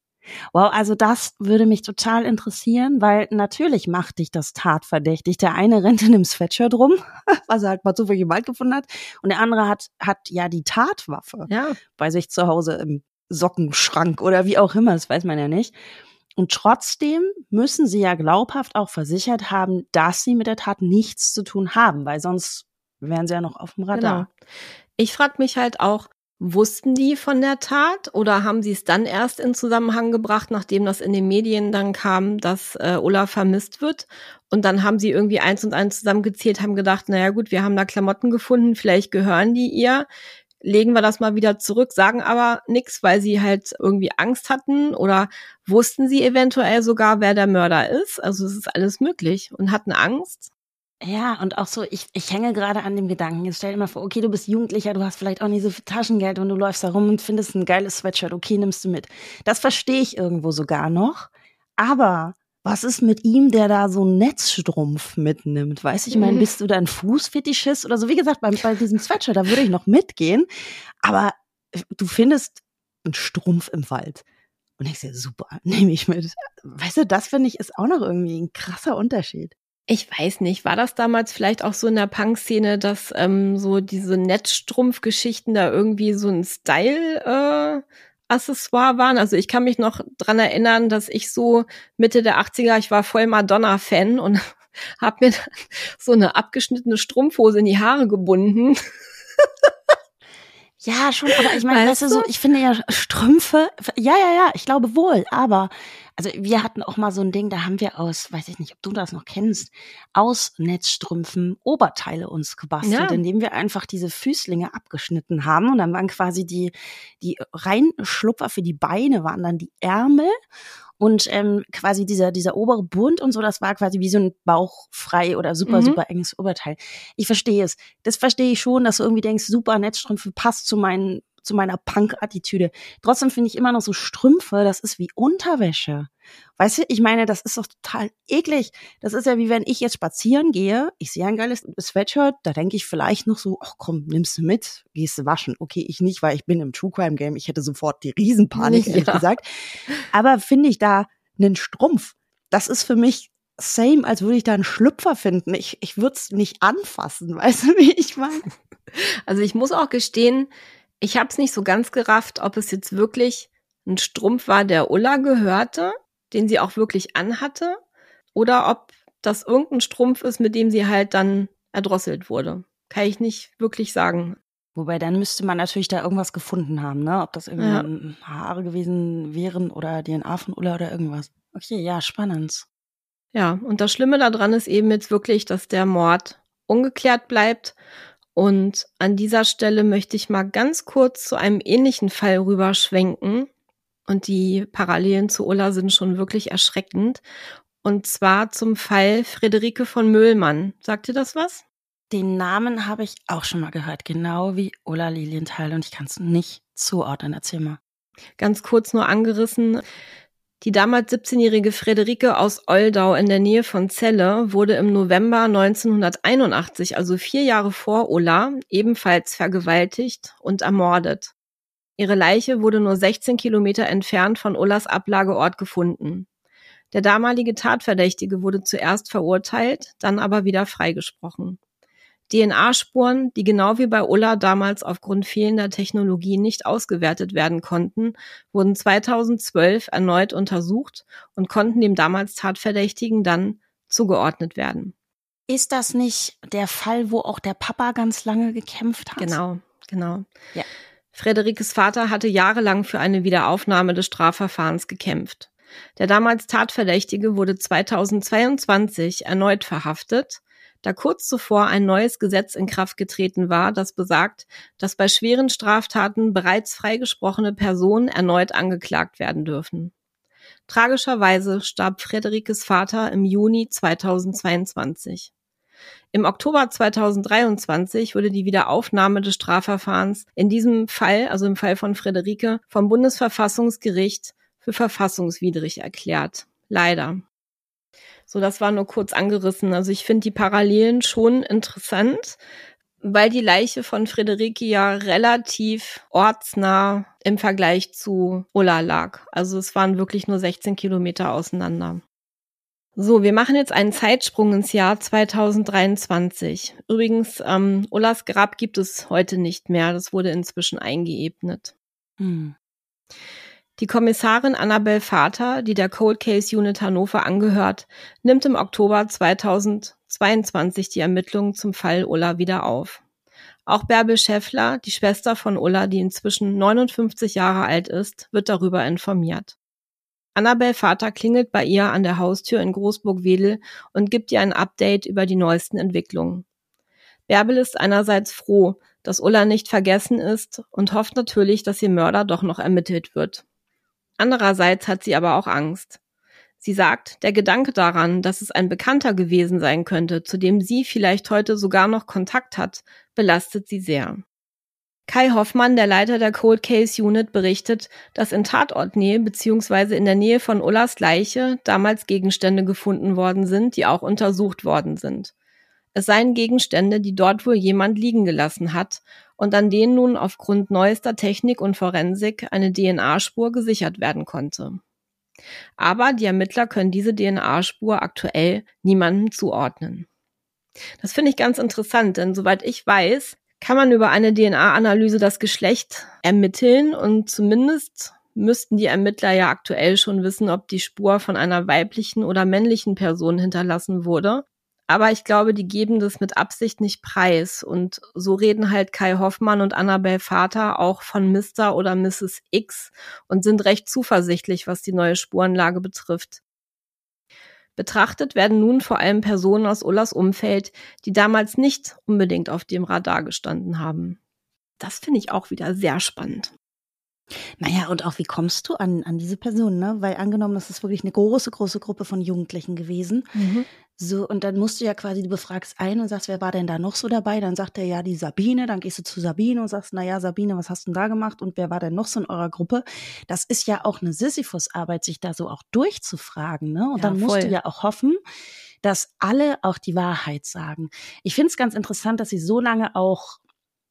Wow, also das würde mich total interessieren, weil natürlich macht dich das tatverdächtig. Der eine rennt in einem Sweatshirt rum, <laughs> was er halt mal zufällig im Wald gefunden hat, und der andere hat, hat ja die Tatwaffe ja. bei sich zu Hause im Sockenschrank oder wie auch immer, das weiß man ja nicht. Und trotzdem müssen sie ja glaubhaft auch versichert haben, dass sie mit der Tat nichts zu tun haben, weil sonst wären sie ja noch auf dem Radar. Genau. Ich frage mich halt auch, wussten die von der Tat oder haben sie es dann erst in Zusammenhang gebracht, nachdem das in den Medien dann kam, dass äh, Ulla vermisst wird? Und dann haben sie irgendwie eins und eins zusammengezählt, haben gedacht, naja gut, wir haben da Klamotten gefunden, vielleicht gehören die ihr legen wir das mal wieder zurück, sagen aber nichts, weil sie halt irgendwie Angst hatten oder wussten sie eventuell sogar, wer der Mörder ist. Also es ist alles möglich und hatten Angst. Ja, und auch so, ich, ich hänge gerade an dem Gedanken. Jetzt stell dir mal vor, okay, du bist Jugendlicher, du hast vielleicht auch nicht so viel Taschengeld und du läufst da rum und findest ein geiles Sweatshirt, okay, nimmst du mit. Das verstehe ich irgendwo sogar noch. Aber was ist mit ihm, der da so einen Netzstrumpf mitnimmt? Weiß ich, ich meine, mhm. bist du da ein Fußfetischist oder so? Wie gesagt, bei, bei diesem Sweatshirt, da würde ich noch mitgehen. Aber du findest einen Strumpf im Wald. Und ich sehe, super, <laughs> nehme ich mit. Weißt du, das finde ich ist auch noch irgendwie ein krasser Unterschied. Ich weiß nicht, war das damals vielleicht auch so in der Punk-Szene, dass ähm, so diese Netzstrumpf-Geschichten da irgendwie so ein Style äh, Accessoire waren. Also ich kann mich noch dran erinnern, dass ich so Mitte der 80er, ich war voll Madonna-Fan und <laughs> habe mir so eine abgeschnittene Strumpfhose in die Haare gebunden. Ja, schon, aber ich meine, weißt du, so, ich finde ja Strümpfe, ja, ja, ja, ich glaube wohl, aber also wir hatten auch mal so ein Ding, da haben wir aus, weiß ich nicht, ob du das noch kennst, aus Netzstrümpfen Oberteile uns gebastelt, ja. indem wir einfach diese Füßlinge abgeschnitten haben und dann waren quasi die die Reinschlupfer für die Beine waren dann die Ärmel und ähm, quasi dieser, dieser obere Bund und so, das war quasi wie so ein bauchfrei oder super, mhm. super enges Oberteil. Ich verstehe es. Das verstehe ich schon, dass du irgendwie denkst, super, Netzstrümpfe passt zu meinen zu meiner Punk-Attitüde. Trotzdem finde ich immer noch so Strümpfe, das ist wie Unterwäsche. Weißt du, ich meine, das ist doch total eklig. Das ist ja wie wenn ich jetzt spazieren gehe, ich sehe ein geiles Sweatshirt, da denke ich vielleicht noch so, ach komm, nimmst du mit, gehst du waschen. Okay, ich nicht, weil ich bin im True Crime Game, ich hätte sofort die Riesenpanik, <laughs> ehrlich ja. gesagt. Aber finde ich da einen Strumpf, das ist für mich same, als würde ich da einen Schlüpfer finden. Ich, ich würde es nicht anfassen, <laughs> weißt du, wie ich meine? Also ich muss auch gestehen, ich habe es nicht so ganz gerafft, ob es jetzt wirklich ein Strumpf war, der Ulla gehörte, den sie auch wirklich anhatte, oder ob das irgendein Strumpf ist, mit dem sie halt dann erdrosselt wurde. Kann ich nicht wirklich sagen. Wobei dann müsste man natürlich da irgendwas gefunden haben, ne? Ob das irgendwie ja. Haare gewesen wären oder DNA von Ulla oder irgendwas. Okay, ja, spannend. Ja, und das Schlimme daran ist eben jetzt wirklich, dass der Mord ungeklärt bleibt und an dieser Stelle möchte ich mal ganz kurz zu einem ähnlichen Fall rüberschwenken. Und die Parallelen zu Ulla sind schon wirklich erschreckend. Und zwar zum Fall Friederike von Möhlmann. Sagt ihr das was? Den Namen habe ich auch schon mal gehört, genau wie Ulla Lilienthal. Und ich kann es nicht zuordnen. Erzähl mal. Ganz kurz nur angerissen. Die damals 17-jährige Friederike aus Oldau in der Nähe von Celle wurde im November 1981, also vier Jahre vor Ulla, ebenfalls vergewaltigt und ermordet. Ihre Leiche wurde nur 16 Kilometer entfernt von Ullas Ablageort gefunden. Der damalige Tatverdächtige wurde zuerst verurteilt, dann aber wieder freigesprochen. DNA-Spuren, die genau wie bei Ulla damals aufgrund fehlender Technologie nicht ausgewertet werden konnten, wurden 2012 erneut untersucht und konnten dem damals Tatverdächtigen dann zugeordnet werden. Ist das nicht der Fall, wo auch der Papa ganz lange gekämpft hat? Genau, genau. Ja. Frederikes Vater hatte jahrelang für eine Wiederaufnahme des Strafverfahrens gekämpft. Der damals Tatverdächtige wurde 2022 erneut verhaftet da kurz zuvor ein neues Gesetz in Kraft getreten war, das besagt, dass bei schweren Straftaten bereits freigesprochene Personen erneut angeklagt werden dürfen. Tragischerweise starb Frederikes Vater im Juni 2022. Im Oktober 2023 wurde die Wiederaufnahme des Strafverfahrens in diesem Fall, also im Fall von Frederike, vom Bundesverfassungsgericht für verfassungswidrig erklärt. Leider. So, das war nur kurz angerissen. Also ich finde die Parallelen schon interessant, weil die Leiche von Friederike ja relativ ortsnah im Vergleich zu Ulla lag. Also es waren wirklich nur 16 Kilometer auseinander. So, wir machen jetzt einen Zeitsprung ins Jahr 2023. Übrigens, ähm, Ullas Grab gibt es heute nicht mehr. Das wurde inzwischen eingeebnet. Hm. Die Kommissarin Annabel Vater, die der Cold Case Unit Hannover angehört, nimmt im Oktober 2022 die Ermittlungen zum Fall Ulla wieder auf. Auch Bärbel Schäffler, die Schwester von Ulla, die inzwischen 59 Jahre alt ist, wird darüber informiert. Annabel Vater klingelt bei ihr an der Haustür in Großburg-Wedel und gibt ihr ein Update über die neuesten Entwicklungen. Bärbel ist einerseits froh, dass Ulla nicht vergessen ist und hofft natürlich, dass ihr Mörder doch noch ermittelt wird. Andererseits hat sie aber auch Angst. Sie sagt, der Gedanke daran, dass es ein Bekannter gewesen sein könnte, zu dem sie vielleicht heute sogar noch Kontakt hat, belastet sie sehr. Kai Hoffmann, der Leiter der Cold Case Unit, berichtet, dass in Tatortnähe bzw. in der Nähe von Ullas Leiche damals Gegenstände gefunden worden sind, die auch untersucht worden sind. Es seien Gegenstände, die dort wohl jemand liegen gelassen hat und an denen nun aufgrund neuester Technik und Forensik eine DNA-Spur gesichert werden konnte. Aber die Ermittler können diese DNA-Spur aktuell niemandem zuordnen. Das finde ich ganz interessant, denn soweit ich weiß, kann man über eine DNA-Analyse das Geschlecht ermitteln und zumindest müssten die Ermittler ja aktuell schon wissen, ob die Spur von einer weiblichen oder männlichen Person hinterlassen wurde. Aber ich glaube, die geben das mit Absicht nicht preis. Und so reden halt Kai Hoffmann und Annabelle Vater auch von Mr. oder Mrs. X und sind recht zuversichtlich, was die neue Spurenlage betrifft. Betrachtet werden nun vor allem Personen aus Ullas Umfeld, die damals nicht unbedingt auf dem Radar gestanden haben. Das finde ich auch wieder sehr spannend. Naja, und auch wie kommst du an, an diese Person, ne? Weil angenommen, das ist wirklich eine große, große Gruppe von Jugendlichen gewesen. Mhm. So, und dann musst du ja quasi, du befragst einen und sagst, wer war denn da noch so dabei? Dann sagt er ja die Sabine, dann gehst du zu Sabine und sagst, na ja, Sabine, was hast du denn da gemacht und wer war denn noch so in eurer Gruppe? Das ist ja auch eine Sisyphus-Arbeit, sich da so auch durchzufragen, ne? Und ja, dann musst voll. du ja auch hoffen, dass alle auch die Wahrheit sagen. Ich finde es ganz interessant, dass sie so lange auch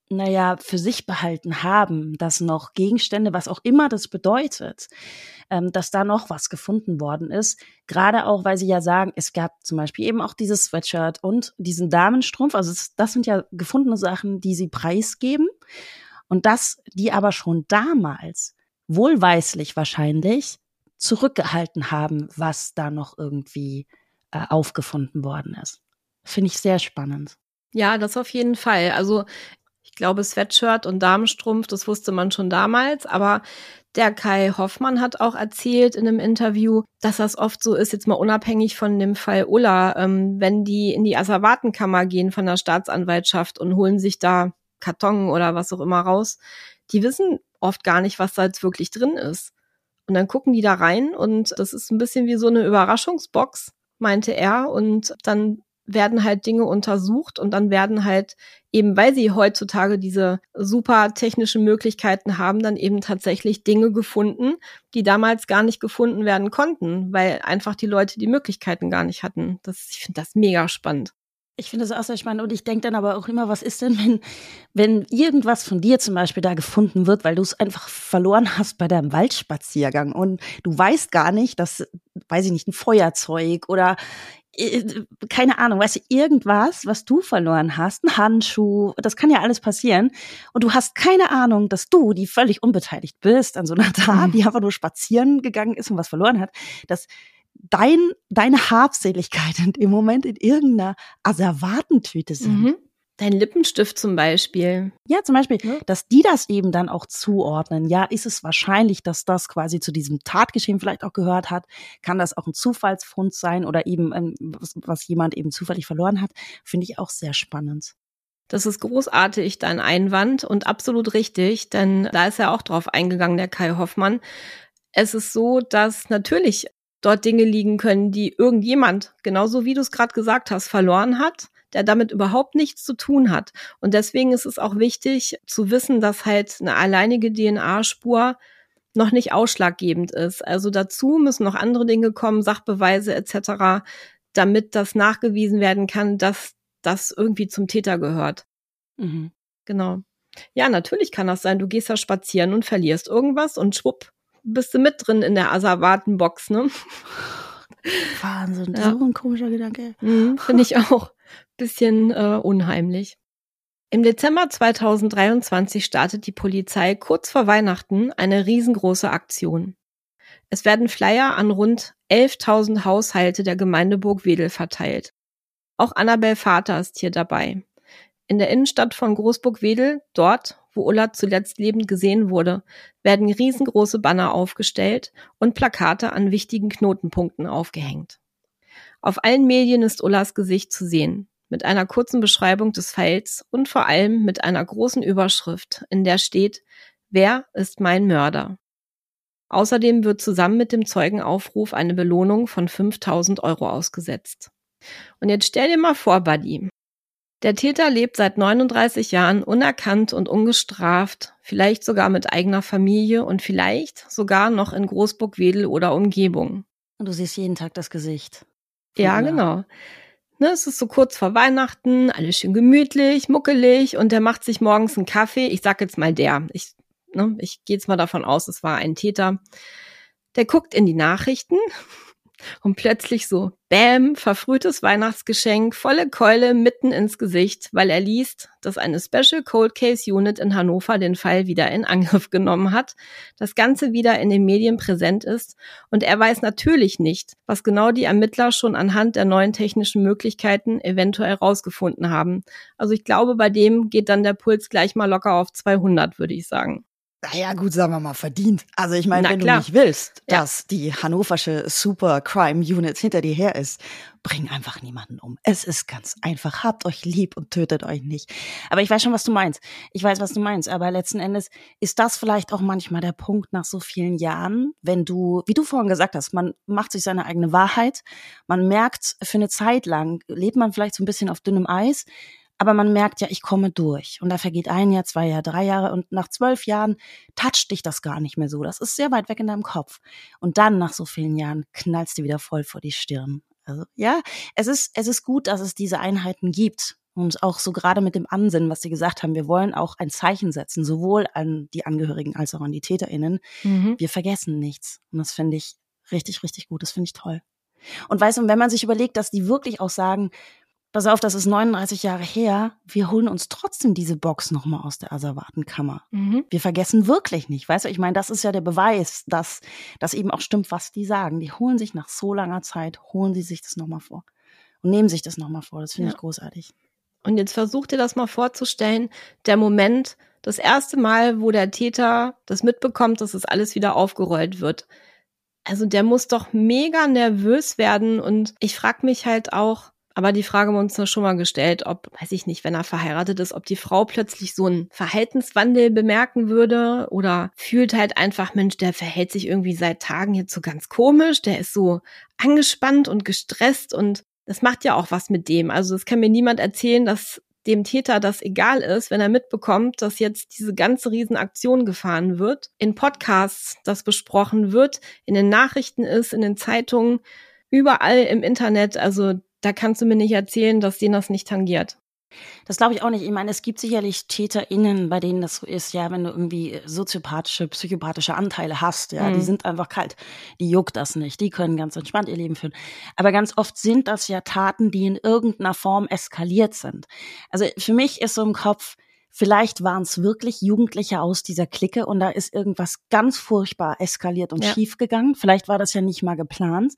naja, für sich behalten haben, dass noch Gegenstände, was auch immer das bedeutet, ähm, dass da noch was gefunden worden ist. Gerade auch, weil sie ja sagen, es gab zum Beispiel eben auch dieses Sweatshirt und diesen Damenstrumpf. Also das, sind ja gefundene Sachen, die sie preisgeben. Und das, die aber schon damals, wohlweislich wahrscheinlich, zurückgehalten haben, was da noch irgendwie äh, aufgefunden worden ist. Finde ich sehr spannend. Ja, das auf jeden Fall. Also glaube, Sweatshirt und Damenstrumpf, das wusste man schon damals, aber der Kai Hoffmann hat auch erzählt in einem Interview, dass das oft so ist, jetzt mal unabhängig von dem Fall Ulla, ähm, wenn die in die Asservatenkammer gehen von der Staatsanwaltschaft und holen sich da Karton oder was auch immer raus, die wissen oft gar nicht, was da jetzt wirklich drin ist. Und dann gucken die da rein und das ist ein bisschen wie so eine Überraschungsbox, meinte er. Und dann werden halt Dinge untersucht und dann werden halt eben, weil sie heutzutage diese super technischen Möglichkeiten haben, dann eben tatsächlich Dinge gefunden, die damals gar nicht gefunden werden konnten, weil einfach die Leute die Möglichkeiten gar nicht hatten. Das, ich finde das mega spannend. Ich finde das auch sehr spannend und ich denke dann aber auch immer, was ist denn, wenn, wenn irgendwas von dir zum Beispiel da gefunden wird, weil du es einfach verloren hast bei deinem Waldspaziergang und du weißt gar nicht, dass, weiß ich nicht, ein Feuerzeug oder keine Ahnung, weißt du, irgendwas, was du verloren hast, ein Handschuh, das kann ja alles passieren. Und du hast keine Ahnung, dass du, die völlig unbeteiligt bist an so einer Tat, mhm. die einfach nur spazieren gegangen ist und was verloren hat, dass dein, deine Habseligkeit <laughs> im Moment in irgendeiner Asservatentüte sind. Mhm. Dein Lippenstift zum Beispiel. Ja, zum Beispiel, ja. dass die das eben dann auch zuordnen. Ja, ist es wahrscheinlich, dass das quasi zu diesem Tatgeschehen vielleicht auch gehört hat? Kann das auch ein Zufallsfund sein oder eben ähm, was, was jemand eben zufällig verloren hat? Finde ich auch sehr spannend. Das ist großartig, dein Einwand und absolut richtig, denn da ist ja auch drauf eingegangen, der Kai Hoffmann. Es ist so, dass natürlich dort Dinge liegen können, die irgendjemand, genauso wie du es gerade gesagt hast, verloren hat der damit überhaupt nichts zu tun hat. Und deswegen ist es auch wichtig zu wissen, dass halt eine alleinige DNA-Spur noch nicht ausschlaggebend ist. Also dazu müssen noch andere Dinge kommen, Sachbeweise etc., damit das nachgewiesen werden kann, dass das irgendwie zum Täter gehört. Mhm. Genau. Ja, natürlich kann das sein. Du gehst da spazieren und verlierst irgendwas und schwupp, bist du mit drin in der Asservatenbox, ne? Wahnsinn, ja. so ein komischer Gedanke. Mhm, Finde ich auch bisschen äh, unheimlich. Im Dezember 2023 startet die Polizei kurz vor Weihnachten eine riesengroße Aktion. Es werden Flyer an rund 11.000 Haushalte der Gemeinde Burgwedel verteilt. Auch Annabel Vater ist hier dabei. In der Innenstadt von Großburgwedel, dort, wo Ulla zuletzt lebend gesehen wurde, werden riesengroße Banner aufgestellt und Plakate an wichtigen Knotenpunkten aufgehängt. Auf allen Medien ist Ullas Gesicht zu sehen mit einer kurzen Beschreibung des Falls und vor allem mit einer großen Überschrift, in der steht, wer ist mein Mörder? Außerdem wird zusammen mit dem Zeugenaufruf eine Belohnung von 5000 Euro ausgesetzt. Und jetzt stell dir mal vor, Buddy. Der Täter lebt seit 39 Jahren unerkannt und ungestraft, vielleicht sogar mit eigener Familie und vielleicht sogar noch in Großburg-Wedel oder Umgebung. Und du siehst jeden Tag das Gesicht. Ja, genau. Ne, es ist so kurz vor Weihnachten, alles schön gemütlich, muckelig und der macht sich morgens einen Kaffee. Ich sag jetzt mal der. Ich, ne, ich gehe jetzt mal davon aus, es war ein Täter. Der guckt in die Nachrichten und plötzlich so, bäm, verfrühtes Weihnachtsgeschenk, volle Keule mitten ins Gesicht, weil er liest, dass eine Special Cold Case Unit in Hannover den Fall wieder in Angriff <laughs> genommen hat, das Ganze wieder in den Medien präsent ist und er weiß natürlich nicht, was genau die Ermittler schon anhand der neuen technischen Möglichkeiten eventuell rausgefunden haben. Also ich glaube, bei dem geht dann der Puls gleich mal locker auf 200, würde ich sagen naja, gut, sagen wir mal, verdient. Also ich meine, wenn klar. du nicht willst, ja. dass die hannoversche Super Crime Unit hinter dir her ist, bring einfach niemanden um. Es ist ganz einfach. Habt euch lieb und tötet euch nicht. Aber ich weiß schon, was du meinst. Ich weiß, was du meinst. Aber letzten Endes ist das vielleicht auch manchmal der Punkt nach so vielen Jahren, wenn du, wie du vorhin gesagt hast, man macht sich seine eigene Wahrheit. Man merkt, für eine Zeit lang lebt man vielleicht so ein bisschen auf dünnem Eis. Aber man merkt ja, ich komme durch. Und da vergeht ein Jahr, zwei Jahre, drei Jahre und nach zwölf Jahren toucht dich das gar nicht mehr so. Das ist sehr weit weg in deinem Kopf. Und dann nach so vielen Jahren knallst du wieder voll vor die Stirn. Also ja, es ist, es ist gut, dass es diese Einheiten gibt. Und auch so gerade mit dem Ansinnen, was Sie gesagt haben, wir wollen auch ein Zeichen setzen, sowohl an die Angehörigen als auch an die TäterInnen. Mhm. Wir vergessen nichts. Und das finde ich richtig, richtig gut. Das finde ich toll. Und weißt du, wenn man sich überlegt, dass die wirklich auch sagen, pass auf, das ist 39 Jahre her, wir holen uns trotzdem diese Box nochmal aus der Asservatenkammer. Mhm. Wir vergessen wirklich nicht, weißt du, ich meine, das ist ja der Beweis, dass das eben auch stimmt, was die sagen. Die holen sich nach so langer Zeit, holen sie sich das nochmal vor und nehmen sich das nochmal vor. Das finde ja. ich großartig. Und jetzt versuch dir das mal vorzustellen, der Moment, das erste Mal, wo der Täter das mitbekommt, dass es das alles wieder aufgerollt wird. Also der muss doch mega nervös werden und ich frage mich halt auch, aber die Frage haben wir uns ja schon mal gestellt, ob, weiß ich nicht, wenn er verheiratet ist, ob die Frau plötzlich so einen Verhaltenswandel bemerken würde oder fühlt halt einfach, Mensch, der verhält sich irgendwie seit Tagen jetzt so ganz komisch, der ist so angespannt und gestresst und das macht ja auch was mit dem. Also es kann mir niemand erzählen, dass dem Täter das egal ist, wenn er mitbekommt, dass jetzt diese ganze Riesenaktion gefahren wird, in Podcasts das besprochen wird, in den Nachrichten ist, in den Zeitungen, überall im Internet. Also da kannst du mir nicht erzählen, dass denen das nicht tangiert. Das glaube ich auch nicht. Ich meine, es gibt sicherlich TäterInnen, bei denen das so ist, ja, wenn du irgendwie soziopathische, psychopathische Anteile hast, ja, mhm. die sind einfach kalt. Die juckt das nicht. Die können ganz entspannt ihr Leben führen. Aber ganz oft sind das ja Taten, die in irgendeiner Form eskaliert sind. Also für mich ist so im Kopf, vielleicht waren es wirklich Jugendliche aus dieser Clique und da ist irgendwas ganz furchtbar eskaliert und ja. schiefgegangen. Vielleicht war das ja nicht mal geplant.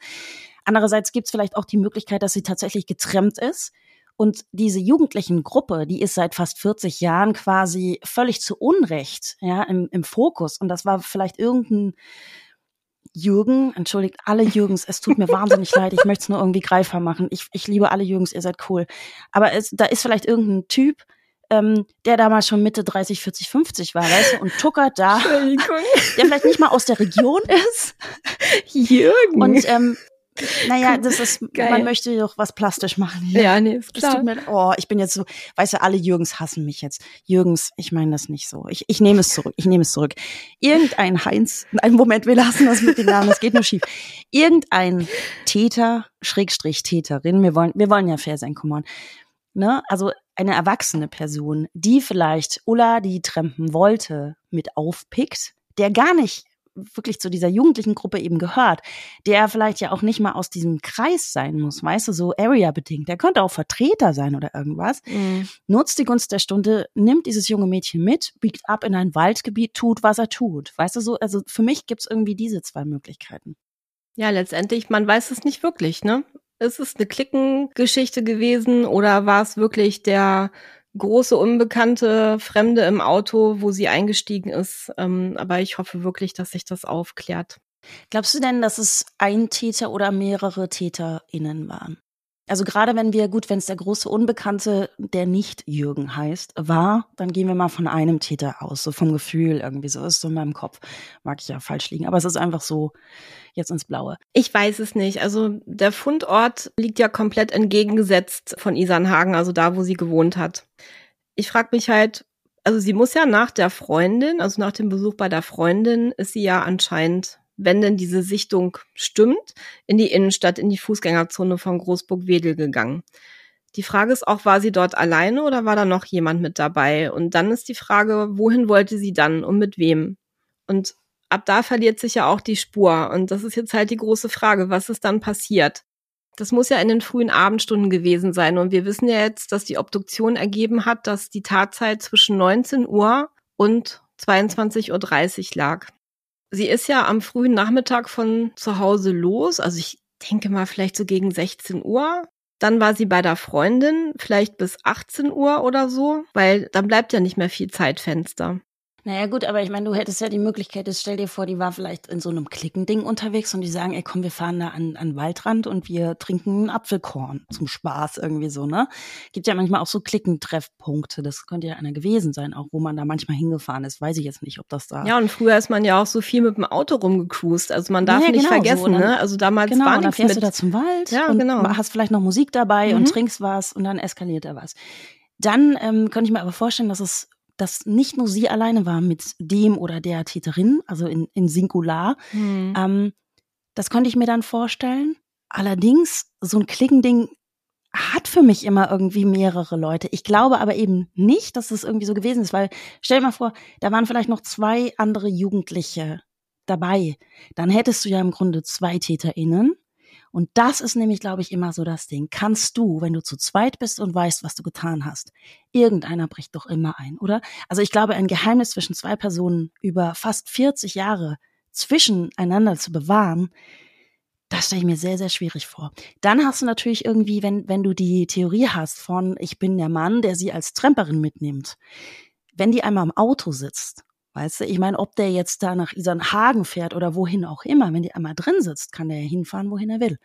Andererseits gibt es vielleicht auch die Möglichkeit, dass sie tatsächlich getrennt ist. Und diese jugendlichen Gruppe, die ist seit fast 40 Jahren quasi völlig zu Unrecht ja, im, im Fokus. Und das war vielleicht irgendein Jürgen, entschuldigt alle Jürgens, es tut mir <laughs> wahnsinnig leid, ich möchte es nur irgendwie greifbar machen. Ich, ich liebe alle Jürgens, ihr seid cool. Aber es, da ist vielleicht irgendein Typ, ähm, der damals schon Mitte 30, 40, 50 war, weißt du, und tuckert da, <laughs> der vielleicht nicht mal aus der Region <laughs> ist. Jürgen. Und ähm, naja, das ist, Geil. man möchte doch was plastisch machen. Hier. Ja, nee, ist klar. Mir, oh, ich bin jetzt so, weißt du, alle Jürgens hassen mich jetzt. Jürgens, ich meine das nicht so. Ich, ich nehme es zurück, ich nehme es zurück. Irgendein Heinz, einen Moment, wir lassen das mit den Namen, das geht nur schief. Irgendein Täter, Schrägstrich Täterin, wir wollen, wir wollen ja fair sein, come on. Ne? Also eine erwachsene Person, die vielleicht Ulla, die trampen wollte, mit aufpickt, der gar nicht wirklich zu dieser jugendlichen Gruppe eben gehört, der vielleicht ja auch nicht mal aus diesem Kreis sein muss, weißt du, so area-bedingt. Der könnte auch Vertreter sein oder irgendwas. Mhm. Nutzt die Gunst der Stunde, nimmt dieses junge Mädchen mit, biegt ab in ein Waldgebiet, tut, was er tut. Weißt du so, also für mich gibt's irgendwie diese zwei Möglichkeiten. Ja, letztendlich, man weiß es nicht wirklich, ne? Ist es eine Klickengeschichte gewesen oder war es wirklich der große unbekannte Fremde im Auto, wo sie eingestiegen ist. Ähm, aber ich hoffe wirklich, dass sich das aufklärt. Glaubst du denn, dass es ein Täter oder mehrere TäterInnen waren? Also gerade wenn wir, gut, wenn es der große Unbekannte, der nicht Jürgen heißt, war, dann gehen wir mal von einem Täter aus, so vom Gefühl irgendwie, so ist so in meinem Kopf. Mag ich ja falsch liegen, aber es ist einfach so jetzt ins Blaue. Ich weiß es nicht. Also der Fundort liegt ja komplett entgegengesetzt von Isernhagen, also da, wo sie gewohnt hat. Ich frage mich halt, also sie muss ja nach der Freundin, also nach dem Besuch bei der Freundin, ist sie ja anscheinend wenn denn diese Sichtung stimmt, in die Innenstadt, in die Fußgängerzone von Großburg-Wedel gegangen. Die Frage ist auch, war sie dort alleine oder war da noch jemand mit dabei? Und dann ist die Frage, wohin wollte sie dann und mit wem? Und ab da verliert sich ja auch die Spur. Und das ist jetzt halt die große Frage, was ist dann passiert? Das muss ja in den frühen Abendstunden gewesen sein. Und wir wissen ja jetzt, dass die Obduktion ergeben hat, dass die Tatzeit zwischen 19 Uhr und 22.30 Uhr lag. Sie ist ja am frühen Nachmittag von zu Hause los, also ich denke mal vielleicht so gegen 16 Uhr. Dann war sie bei der Freundin, vielleicht bis 18 Uhr oder so, weil dann bleibt ja nicht mehr viel Zeitfenster. Naja gut, aber ich meine, du hättest ja die Möglichkeit, jetzt stell dir vor, die war vielleicht in so einem Klickending unterwegs und die sagen, ey komm, wir fahren da an, an Waldrand und wir trinken einen Apfelkorn zum Spaß irgendwie so, ne? Gibt ja manchmal auch so Klickentreffpunkte, das könnte ja einer gewesen sein, auch wo man da manchmal hingefahren ist, weiß ich jetzt nicht, ob das da... Ja, und früher ist man ja auch so viel mit dem Auto rumgecruised, also man darf ja, nicht genau, vergessen, so, dann, ne? Also damals genau, war und dann fährst mit. du da zum Wald ja, und genau. hast vielleicht noch Musik dabei mhm. und trinkst was und dann eskaliert da was. Dann ähm, könnte ich mir aber vorstellen, dass es dass nicht nur sie alleine war mit dem oder der Täterin, also in, in Singular. Mhm. Ähm, das konnte ich mir dann vorstellen. Allerdings, so ein Klickending hat für mich immer irgendwie mehrere Leute. Ich glaube aber eben nicht, dass es irgendwie so gewesen ist, weil stell dir mal vor, da waren vielleicht noch zwei andere Jugendliche dabei. Dann hättest du ja im Grunde zwei TäterInnen und das ist nämlich, glaube ich, immer so das Ding. Kannst du, wenn du zu zweit bist und weißt, was du getan hast, irgendeiner bricht doch immer ein, oder? Also ich glaube, ein Geheimnis zwischen zwei Personen über fast 40 Jahre zwischeneinander zu bewahren, das stelle ich mir sehr, sehr schwierig vor. Dann hast du natürlich irgendwie, wenn, wenn du die Theorie hast von, ich bin der Mann, der sie als Tramperin mitnimmt. Wenn die einmal im Auto sitzt Weißt du, ich meine, ob der jetzt da nach Isernhagen fährt oder wohin auch immer, wenn die einmal drin sitzt, kann der ja hinfahren, wohin er will.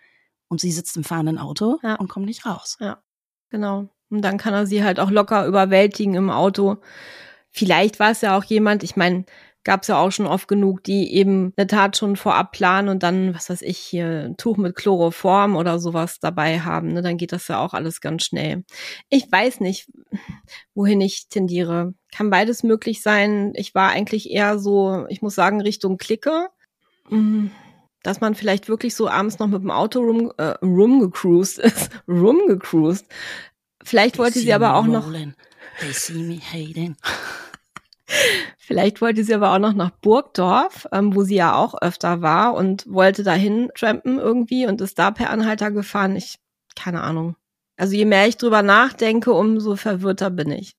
Und sie sitzt im fahrenden Auto ja. und kommt nicht raus. Ja, genau. Und dann kann er sie halt auch locker überwältigen im Auto. Vielleicht war es ja auch jemand, ich meine, gab es ja auch schon oft genug, die eben eine Tat schon vorab planen und dann, was weiß ich, hier ein Tuch mit Chloroform oder sowas dabei haben. Ne? Dann geht das ja auch alles ganz schnell. Ich weiß nicht, wohin ich tendiere. Kann beides möglich sein. Ich war eigentlich eher so, ich muss sagen, Richtung Clique. Mm, dass man vielleicht wirklich so abends noch mit dem Auto rum, äh, rumgecruised ist. <laughs> rumgecruised. Vielleicht wollte sie aber auch noch. They see me hating. <laughs> Vielleicht wollte sie aber auch noch nach Burgdorf, ähm, wo sie ja auch öfter war und wollte dahin trampen irgendwie und ist da per Anhalter gefahren. Ich, keine Ahnung. Also je mehr ich drüber nachdenke, umso verwirrter bin ich.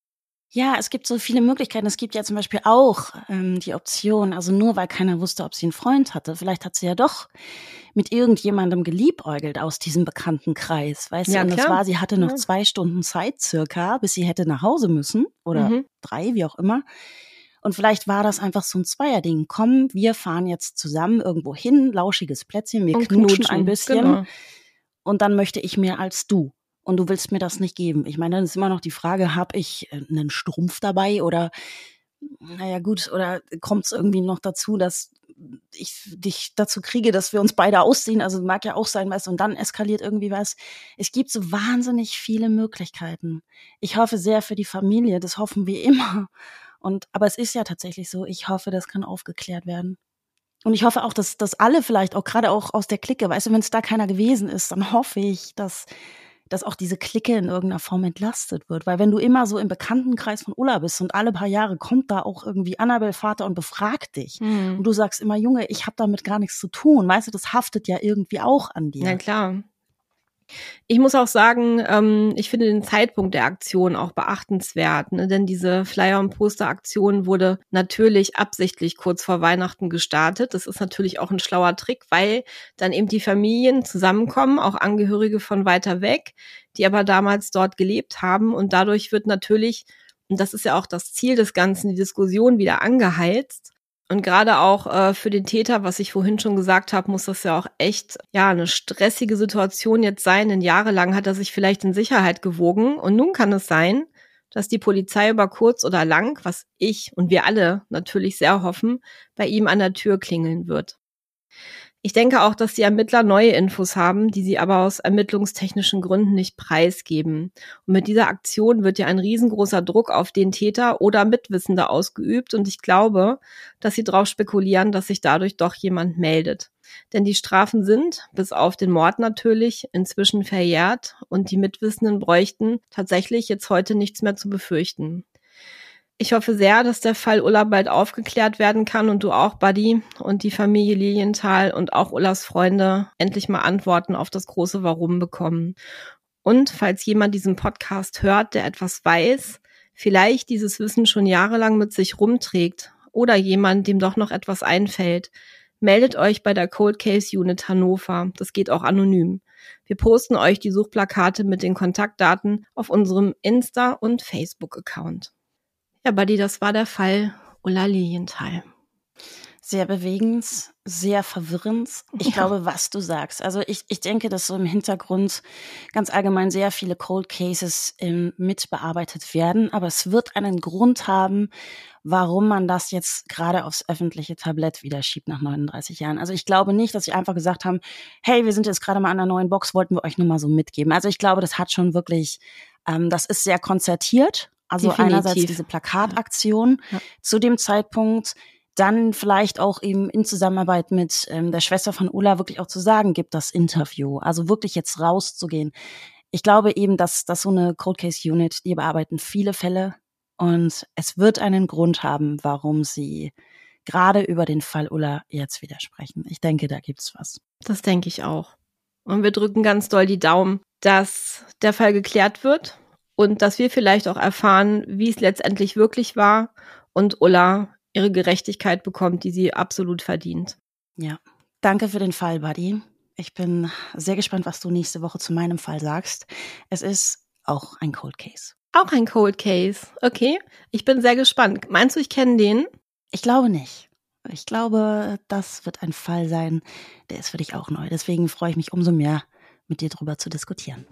Ja, es gibt so viele Möglichkeiten. Es gibt ja zum Beispiel auch ähm, die Option, also nur weil keiner wusste, ob sie einen Freund hatte, vielleicht hat sie ja doch mit irgendjemandem geliebäugelt aus diesem bekannten Kreis. Weißt ja, du, und klar. das war, sie hatte noch ja. zwei Stunden Zeit circa, bis sie hätte nach Hause müssen oder mhm. drei, wie auch immer. Und vielleicht war das einfach so ein Zweierding. Komm, wir fahren jetzt zusammen irgendwo hin, lauschiges Plätzchen, wir knutschen, knutschen, ein bisschen. Genau. Und dann möchte ich mehr als du und du willst mir das nicht geben. Ich meine, dann ist immer noch die Frage, habe ich äh, einen Strumpf dabei oder naja gut, oder kommt es irgendwie noch dazu, dass ich dich dazu kriege, dass wir uns beide ausziehen. Also mag ja auch sein, weißt du, und dann eskaliert irgendwie was. Es gibt so wahnsinnig viele Möglichkeiten. Ich hoffe sehr für die Familie, das hoffen wir immer. Und aber es ist ja tatsächlich so, ich hoffe, das kann aufgeklärt werden. Und ich hoffe auch, dass, dass alle vielleicht auch gerade auch aus der Clique, weißt du, wenn es da keiner gewesen ist, dann hoffe ich, dass dass auch diese Clique in irgendeiner Form entlastet wird. Weil wenn du immer so im Bekanntenkreis von Ulla bist und alle paar Jahre kommt da auch irgendwie Annabel Vater und befragt dich mhm. und du sagst immer, Junge, ich habe damit gar nichts zu tun, weißt du, das haftet ja irgendwie auch an dir. Ja klar. Ich muss auch sagen, ähm, ich finde den Zeitpunkt der Aktion auch beachtenswert, ne? denn diese Flyer- und Poster-Aktion wurde natürlich absichtlich kurz vor Weihnachten gestartet. Das ist natürlich auch ein schlauer Trick, weil dann eben die Familien zusammenkommen, auch Angehörige von weiter weg, die aber damals dort gelebt haben und dadurch wird natürlich, und das ist ja auch das Ziel des Ganzen, die Diskussion wieder angeheizt Und gerade auch äh, für den Täter, was ich vorhin schon gesagt habe, muss das ja auch echt ja eine stressige Situation jetzt sein. Denn jahrelang hat er sich vielleicht in Sicherheit gewogen. Und nun kann es sein, dass die Polizei über kurz oder lang, was ich und wir alle natürlich sehr hoffen, bei ihm an der Tür klingeln wird. Ich denke auch, dass die Ermittler neue Infos haben, die sie aber aus ermittlungstechnischen Gründen nicht preisgeben. Und mit dieser Aktion wird ja ein riesengroßer Druck auf den Täter oder Mitwissende ausgeübt. Und ich glaube, dass sie darauf spekulieren, dass sich dadurch doch jemand meldet. Denn die Strafen sind, bis auf den Mord natürlich, inzwischen verjährt und die Mitwissenden bräuchten tatsächlich jetzt heute nichts mehr zu befürchten. Ich hoffe sehr, dass der Fall Ulla bald aufgeklärt werden kann und du auch, Buddy, und die Familie Lilienthal und auch Ullas Freunde endlich mal Antworten auf das große Warum bekommen. Und falls jemand diesen Podcast hört, der etwas weiß, vielleicht dieses Wissen schon jahrelang mit sich rumträgt oder jemand, dem doch noch etwas einfällt, meldet euch bei der Cold Case Unit Hannover. Das geht auch anonym. Wir posten euch die Suchplakate mit den Kontaktdaten auf unserem Insta- und Facebook-Account. Ja, Buddy, das war der Fall Ulla Lilienthal. Sehr bewegend, sehr verwirrend. Ich ja. glaube, was du sagst. Also ich, ich denke, dass so im Hintergrund ganz allgemein sehr viele Cold Cases ähm, mitbearbeitet werden. Aber es wird einen Grund haben, warum man das jetzt gerade aufs öffentliche Tablett wieder schiebt nach 39 Jahren. Also ich glaube nicht, dass sie einfach gesagt haben, hey, wir sind jetzt gerade mal an der neuen Box, wollten wir euch nur mal so mitgeben. Also ich glaube, das hat schon wirklich, ähm, das ist sehr konzertiert also Definitiv. einerseits diese Plakataktion ja. zu dem Zeitpunkt, dann vielleicht auch eben in Zusammenarbeit mit ähm, der Schwester von Ulla wirklich auch zu sagen, gibt das Interview. Also wirklich jetzt rauszugehen. Ich glaube eben, dass, dass so eine Cold Case Unit, die bearbeiten viele Fälle und es wird einen Grund haben, warum sie gerade über den Fall Ulla jetzt widersprechen. Ich denke, da gibt's was. Das denke ich auch. Und wir drücken ganz doll die Daumen, dass der Fall geklärt wird und dass wir vielleicht auch erfahren, wie es letztendlich wirklich war und Ulla ihre Gerechtigkeit bekommt, die sie absolut verdient. Ja, danke für den Fall, Buddy. Ich bin sehr gespannt, was du nächste Woche zu meinem Fall sagst. Es ist auch ein Cold Case. Auch ein Cold Case. Okay, ich bin sehr gespannt. Meinst du, ich kenne den? Ich glaube nicht. Ich glaube, das wird ein Fall sein, der ist für dich auch neu. Deswegen freue ich mich umso mehr, mit dir drüber zu diskutieren.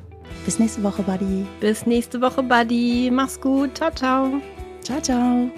Bis nächste Woche, Buddy. Bis nächste Woche, Buddy. Mach's gut. Ciao, ciao. Ciao, ciao.